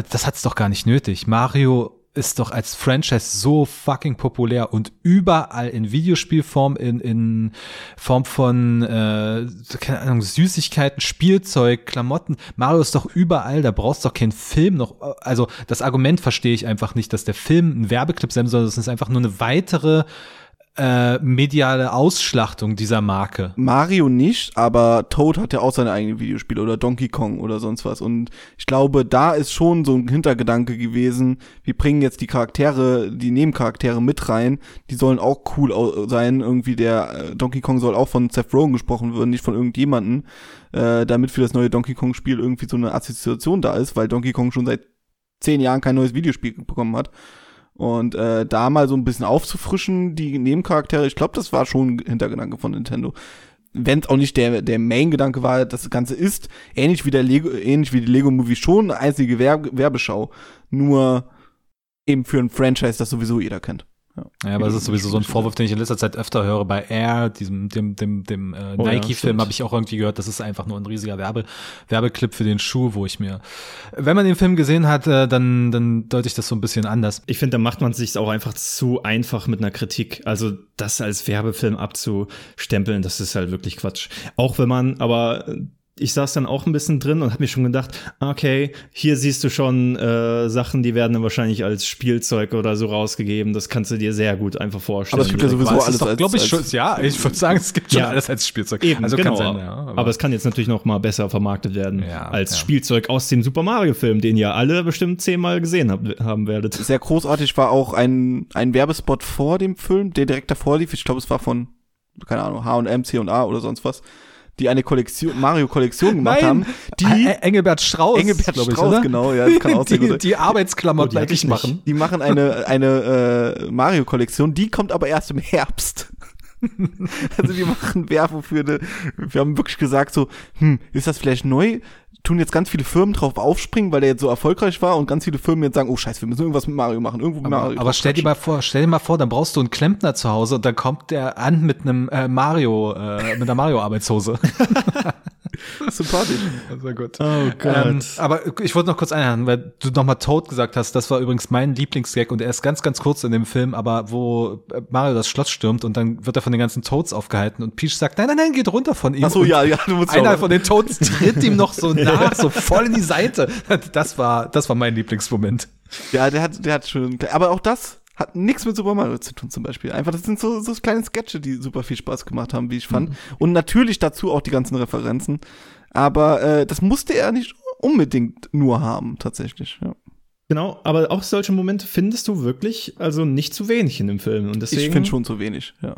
das hat's doch gar nicht nötig. Mario ist doch als Franchise so fucking populär und überall in Videospielform, in, in Form von, äh, keine Ahnung, Süßigkeiten, Spielzeug, Klamotten. Mario ist doch überall, da brauchst du doch keinen Film noch. Also das Argument verstehe ich einfach nicht, dass der Film ein Werbeclip sein soll, das ist einfach nur eine weitere äh, mediale Ausschlachtung dieser Marke. Mario nicht, aber Toad hat ja auch seine eigenen Videospiele oder Donkey Kong oder sonst was. Und ich glaube, da ist schon so ein Hintergedanke gewesen, wir bringen jetzt die Charaktere, die Nebencharaktere mit rein, die sollen auch cool sein. Irgendwie der äh, Donkey Kong soll auch von Seth Rogen gesprochen werden, nicht von irgendjemanden, äh, damit für das neue Donkey Kong Spiel irgendwie so eine Assoziation da ist, weil Donkey Kong schon seit zehn Jahren kein neues Videospiel bekommen hat. Und äh, da mal so ein bisschen aufzufrischen, die Nebencharaktere, ich glaube, das war schon ein Hintergedanke von Nintendo. Wenn es auch nicht der, der Main-Gedanke war, das Ganze ist, ähnlich wie der Lego, ähnlich wie die Lego-Movie schon eine einzige Werb Werbeschau, nur eben für ein Franchise, das sowieso jeder kennt. Ja, ja aber es ist sowieso so ein Vorwurf, den ich in letzter Zeit öfter höre. Bei Air, diesem, dem, dem, dem äh, oh, Nike-Film, ja, habe ich auch irgendwie gehört, das ist einfach nur ein riesiger Werbe, Werbeclip für den Schuh, wo ich mir, wenn man den Film gesehen hat, äh, dann, dann deute ich das so ein bisschen anders. Ich finde, da macht man sich auch einfach zu einfach mit einer Kritik. Also das als Werbefilm abzustempeln, das ist halt wirklich Quatsch. Auch wenn man aber ich saß dann auch ein bisschen drin und habe mir schon gedacht, okay, hier siehst du schon äh, Sachen, die werden dann wahrscheinlich als Spielzeug oder so rausgegeben. Das kannst du dir sehr gut einfach vorstellen. Aber es gibt ja sowieso alles doch, glaube ich, schon, ja, ich würde sagen, es gibt schon ja, alles als Spielzeug. Eben, also genau. Sein, ja, aber, aber, es kann jetzt natürlich noch mal besser vermarktet werden ja, als Spielzeug aus dem Super Mario Film, den ihr alle bestimmt zehnmal gesehen hab, haben werdet. Sehr großartig war auch ein, ein Werbespot vor dem Film, der direkt davor lief. Ich glaube, es war von, keine Ahnung, H&M, C&A oder sonst was die eine Kollektion, Mario-Kollektion gemacht Nein, haben. Die Engelbert Strauß, Engelbert ich, Strauß, oder? genau, ja, das kann auch die, sehr gut Die Arbeitsklamotten oh, eigentlich machen. Die machen eine, eine äh, Mario-Kollektion, die kommt aber erst im Herbst. also die machen Werbung für eine, wir haben wirklich gesagt so, hm, ist das vielleicht neu? Tun jetzt ganz viele Firmen drauf aufspringen, weil der jetzt so erfolgreich war und ganz viele Firmen jetzt sagen, oh scheiße, wir müssen irgendwas mit Mario machen, irgendwo mit aber, Mario. Aber stell dir mal vor, stell dir mal vor, dann brauchst du einen Klempner zu Hause und dann kommt der an mit einem äh, Mario, äh, mit einer Mario-Arbeitshose. Sympathisch. Sehr gut. Oh Gott. Ähm, aber ich wollte noch kurz einhaken, weil du nochmal Toad gesagt hast. Das war übrigens mein Lieblingsgag und er ist ganz, ganz kurz in dem Film, aber wo äh, Mario das Schloss stürmt und dann wird er von den ganzen Toads aufgehalten und Peach sagt, nein, nein, nein, geht runter von ihm. Ach so, ja, ja, du musst Einer von den Toads tritt ihm noch so nach, so voll in die Seite. Das war, das war mein Lieblingsmoment. Ja, der hat, der hat schon, aber auch das hat nichts mit Super Mario zu tun zum Beispiel. Einfach, das sind so, so kleine Sketche, die super viel Spaß gemacht haben, wie ich fand. Mhm. Und natürlich dazu auch die ganzen Referenzen. Aber äh, das musste er nicht unbedingt nur haben, tatsächlich. Ja. Genau, aber auch solche Momente findest du wirklich also nicht zu wenig in dem Film. Und deswegen, ich finde schon zu wenig, ja.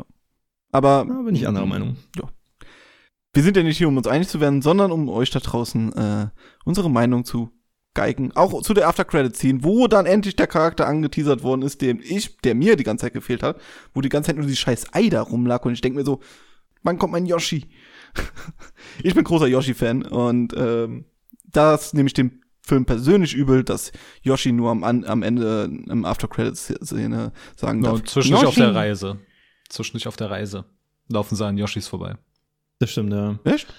Aber. Da bin ich anderer Meinung. Ja. Wir sind ja nicht hier, um uns einig zu werden, sondern um euch da draußen äh, unsere Meinung zu Geigen, auch zu der After Credit Scene, wo dann endlich der Charakter angeteasert worden ist, dem ich, der mir die ganze Zeit gefehlt hat, wo die ganze Zeit nur die scheiß Ei da rumlag und ich denke mir so, wann kommt mein Yoshi? ich bin großer Yoshi-Fan und ähm, das nehme ich dem Film persönlich übel, dass Yoshi nur am, am Ende im After Credit Szene sagen no, darf. Zwischendurch auf der Reise. Zwischendurch auf der Reise laufen sie an Yoshis vorbei. Das stimmt, ja. Echt?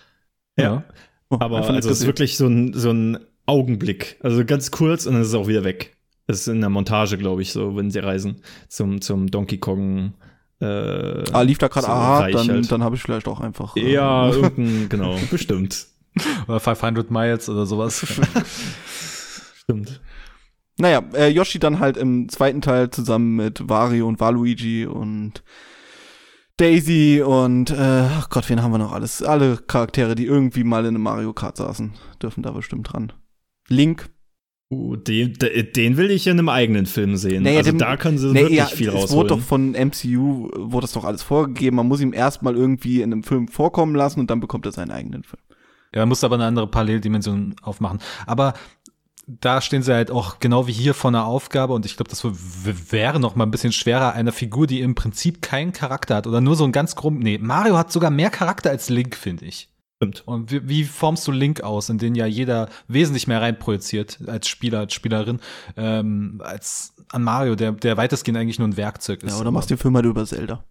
Ja. ja. Oh, Aber also es ist wirklich so ein, so ein Augenblick. Also ganz kurz und dann ist es auch wieder weg. Das ist in der Montage, glaube ich, so, wenn sie reisen zum, zum Donkey Kong. Äh, Ah, lief da gerade aha, Reich dann, halt. dann habe ich vielleicht auch einfach. äh, Ja, irgendein, genau, bestimmt. Oder 500 Miles oder sowas. Stimmt. Naja, äh, Yoshi dann halt im zweiten Teil zusammen mit Wario und Waluigi und Daisy und äh, ach Gott, wen haben wir noch alles? Alle Charaktere, die irgendwie mal in einem Mario Kart saßen, dürfen da bestimmt dran. Link. Uh, den, de- den will ich in einem eigenen Film sehen. Naja, also dem- da können sie Nee, wirklich ja, viel es wurde rausholen. doch von MCU, wurde das doch alles vorgegeben. Man muss ihm erstmal irgendwie in einem Film vorkommen lassen und dann bekommt er seinen eigenen Film. Ja, man muss aber eine andere Paralleldimension aufmachen. Aber da stehen sie halt auch genau wie hier vor einer Aufgabe und ich glaube, das wäre noch mal ein bisschen schwerer einer Figur, die im Prinzip keinen Charakter hat oder nur so ein ganz grob. Nee, Mario hat sogar mehr Charakter als Link, finde ich. Stimmt. Und wie, wie formst du Link aus, in den ja jeder wesentlich mehr reinprojiziert als Spieler, als Spielerin, ähm, als an Mario, der, der weitestgehend eigentlich nur ein Werkzeug ist. Ja, oder machst den Film halt über Zelda.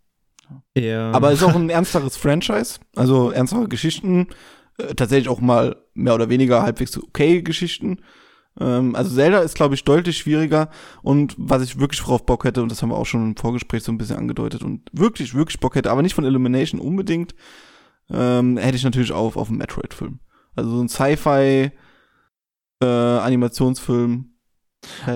Ja. Aber es ist auch ein ernsteres Franchise, also ernstere Geschichten, äh, tatsächlich auch mal mehr oder weniger halbwegs okay Geschichten. Ähm, also Zelda ist, glaube ich, deutlich schwieriger und was ich wirklich drauf Bock hätte, und das haben wir auch schon im Vorgespräch so ein bisschen angedeutet und wirklich, wirklich Bock hätte, aber nicht von Illumination unbedingt, ähm, hätte ich natürlich auch auf einen Metroid-Film. Also so ein Sci-Fi äh, Animationsfilm.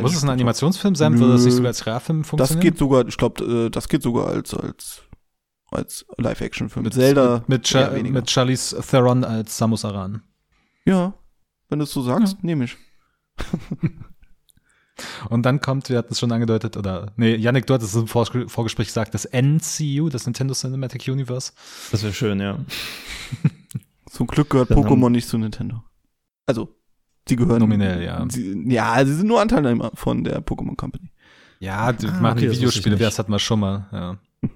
Muss es ein. Animationsfilm sein? Würde das nicht sogar als Realfilm funktionieren? Das geht sogar, ich glaube, äh, das geht sogar als als als Live-Action-Film. Mit Zelda Mit, mit, Cha mit Charlize Theron als Samus Aran. Ja, wenn du es so sagst, nehme ich. Und dann kommt, wir hatten es schon angedeutet, oder, nee, Yannick, du hattest es im Vor Vorgespräch gesagt, das NCU, das Nintendo Cinematic Universe. das wäre schön, ja. Zum Glück gehört Dann Pokémon nicht zu Nintendo. Also, sie gehören. Nominell, ja. Sie, ja, sie sind nur Anteilnehmer von der Pokémon Company. Ja, die Ah, machen okay, die das Videospiele, nicht. das hatten wir schon mal, ja.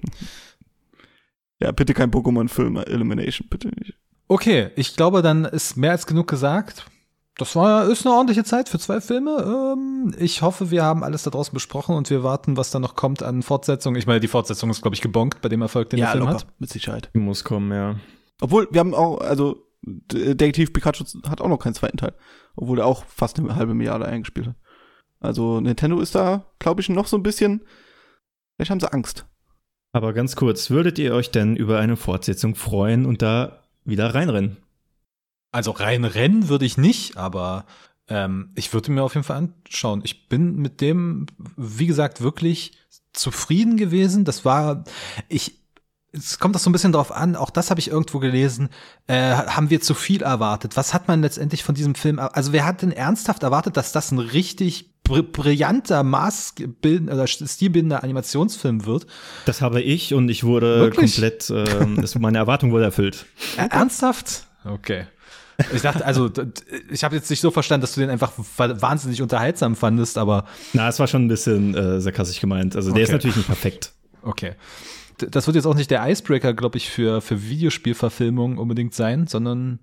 Ja, bitte kein Pokémon-Film, Elimination, bitte nicht. Okay, ich glaube, dann ist mehr als genug gesagt. Das war, ist eine ordentliche Zeit für zwei Filme. Ähm, ich hoffe, wir haben alles da draußen besprochen und wir warten, was da noch kommt an Fortsetzung. Ich meine, die Fortsetzung ist, glaube ich, gebonkt bei dem Erfolg, den der Film hat. mit Sicherheit. Die muss kommen, ja. Obwohl, wir haben auch, also, Detektiv Pikachu hat auch noch keinen zweiten Teil. Obwohl er auch fast eine halbe Milliarde eingespielt hat. Also, Nintendo ist da, glaube ich, noch so ein bisschen, vielleicht haben sie Angst. Aber ganz kurz, würdet ihr euch denn über eine Fortsetzung freuen und da wieder reinrennen? Also rein rennen würde ich nicht, aber ähm, ich würde mir auf jeden Fall anschauen. Ich bin mit dem, wie gesagt, wirklich zufrieden gewesen. Das war, ich, es kommt auch so ein bisschen drauf an, auch das habe ich irgendwo gelesen, äh, haben wir zu viel erwartet. Was hat man letztendlich von diesem Film, also wer hat denn ernsthaft erwartet, dass das ein richtig br brillanter, maßbildender oder stilbildender Animationsfilm wird? Das habe ich und ich wurde Wirklich? komplett, das, meine Erwartung wurde erfüllt. Äh, Ernsthaft? Okay. Ich dachte, also, ich habe jetzt nicht so verstanden, dass du den einfach wa- wahnsinnig unterhaltsam fandest, aber Na, es war schon ein bisschen äh, sarkastisch gemeint. Also der ist Okay. natürlich nicht perfekt. okay. Das wird jetzt auch nicht der Icebreaker, glaube ich, für, für Videospielverfilmung unbedingt sein, sondern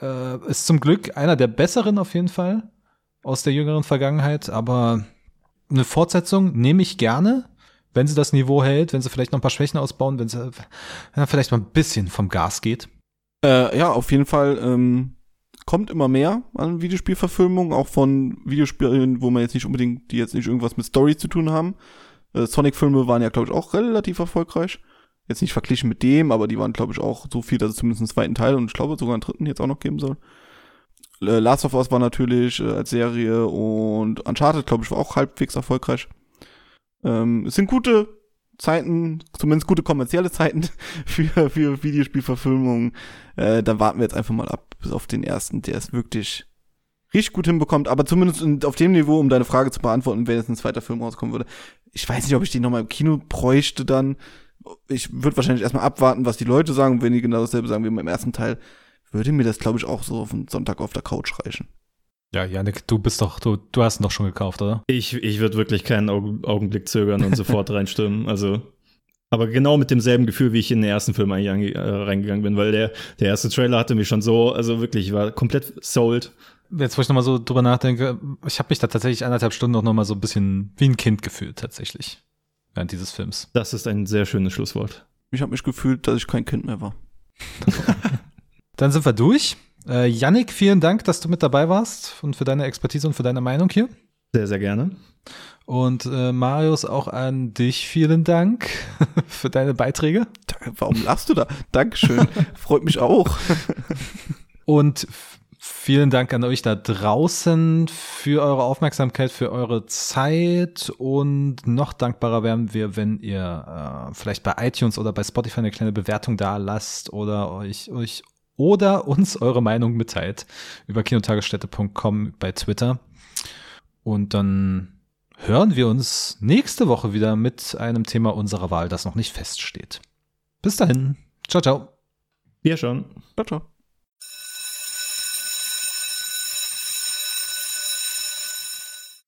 äh, ist zum Glück einer der besseren auf jeden Fall aus der jüngeren Vergangenheit, aber eine Fortsetzung nehme ich gerne, wenn sie das Niveau hält, wenn sie vielleicht noch ein paar Schwächen ausbauen, wenn sie ja, vielleicht mal ein bisschen vom Gas geht. Äh, ja, auf jeden Fall ähm, kommt immer mehr an Videospielverfilmungen, auch von Videospielen, wo man jetzt nicht unbedingt, die jetzt nicht irgendwas mit Story zu tun haben. Äh, Sonic-Filme waren ja, glaube ich, auch relativ erfolgreich. Jetzt nicht verglichen mit dem, aber die waren, glaube ich, auch so viel, dass es zumindest einen zweiten Teil und ich glaube sogar einen dritten jetzt auch noch geben soll. Äh, Last of Us war natürlich äh, als Serie und Uncharted, glaube ich, war auch halbwegs erfolgreich. Ähm, es sind gute Zeiten, zumindest gute kommerzielle Zeiten für, für Videospielverfilmungen. Äh, dann warten wir jetzt einfach mal ab, bis auf den ersten, der es wirklich richtig gut hinbekommt, aber zumindest in, auf dem Niveau, um deine Frage zu beantworten, wenn jetzt ein zweiter Film rauskommen würde. Ich weiß nicht, ob ich den nochmal im Kino bräuchte dann. Ich würde wahrscheinlich erstmal abwarten, was die Leute sagen. Und wenn die genau dasselbe sagen wie beim ersten Teil, würde mir das, glaube ich, auch so auf einen Sonntag auf der Couch reichen. Ja, Janik, du bist doch, du, du hast ihn doch schon gekauft, oder? Ich, ich würde wirklich keinen Augen, Augenblick zögern und sofort reinstürmen. Also, aber genau mit demselben Gefühl, wie ich in den ersten Film eigentlich äh, reingegangen bin, weil der, der erste Trailer hatte mich schon so, also wirklich, ich war komplett sold. Jetzt, wo ich nochmal so drüber nachdenke, ich habe mich da tatsächlich anderthalb Stunden auch nochmal so ein bisschen wie ein Kind gefühlt, tatsächlich. Während dieses Films. Das ist ein sehr schönes Schlusswort. Ich habe mich gefühlt, dass ich kein Kind mehr war. Dann sind wir durch. Äh, Yannick, vielen Dank, dass du mit dabei warst und für deine Expertise und für deine Meinung hier. Sehr, sehr gerne. Und äh, Marius, auch an dich vielen Dank für deine Beiträge. Warum lachst du da? Dankeschön. Freut mich auch. Und vielen Dank an euch da draußen für eure Aufmerksamkeit, für eure Zeit. Und noch dankbarer wären wir, wenn ihr äh, vielleicht bei iTunes oder bei Spotify eine kleine Bewertung da lasst oder euch, euch oder uns eure Meinung mitteilt über kinotagesstätte.com bei Twitter. Und dann hören wir uns nächste Woche wieder mit einem Thema unserer Wahl, das noch nicht feststeht. Bis dahin. Ciao, ciao. Wir schon. Ciao, ciao.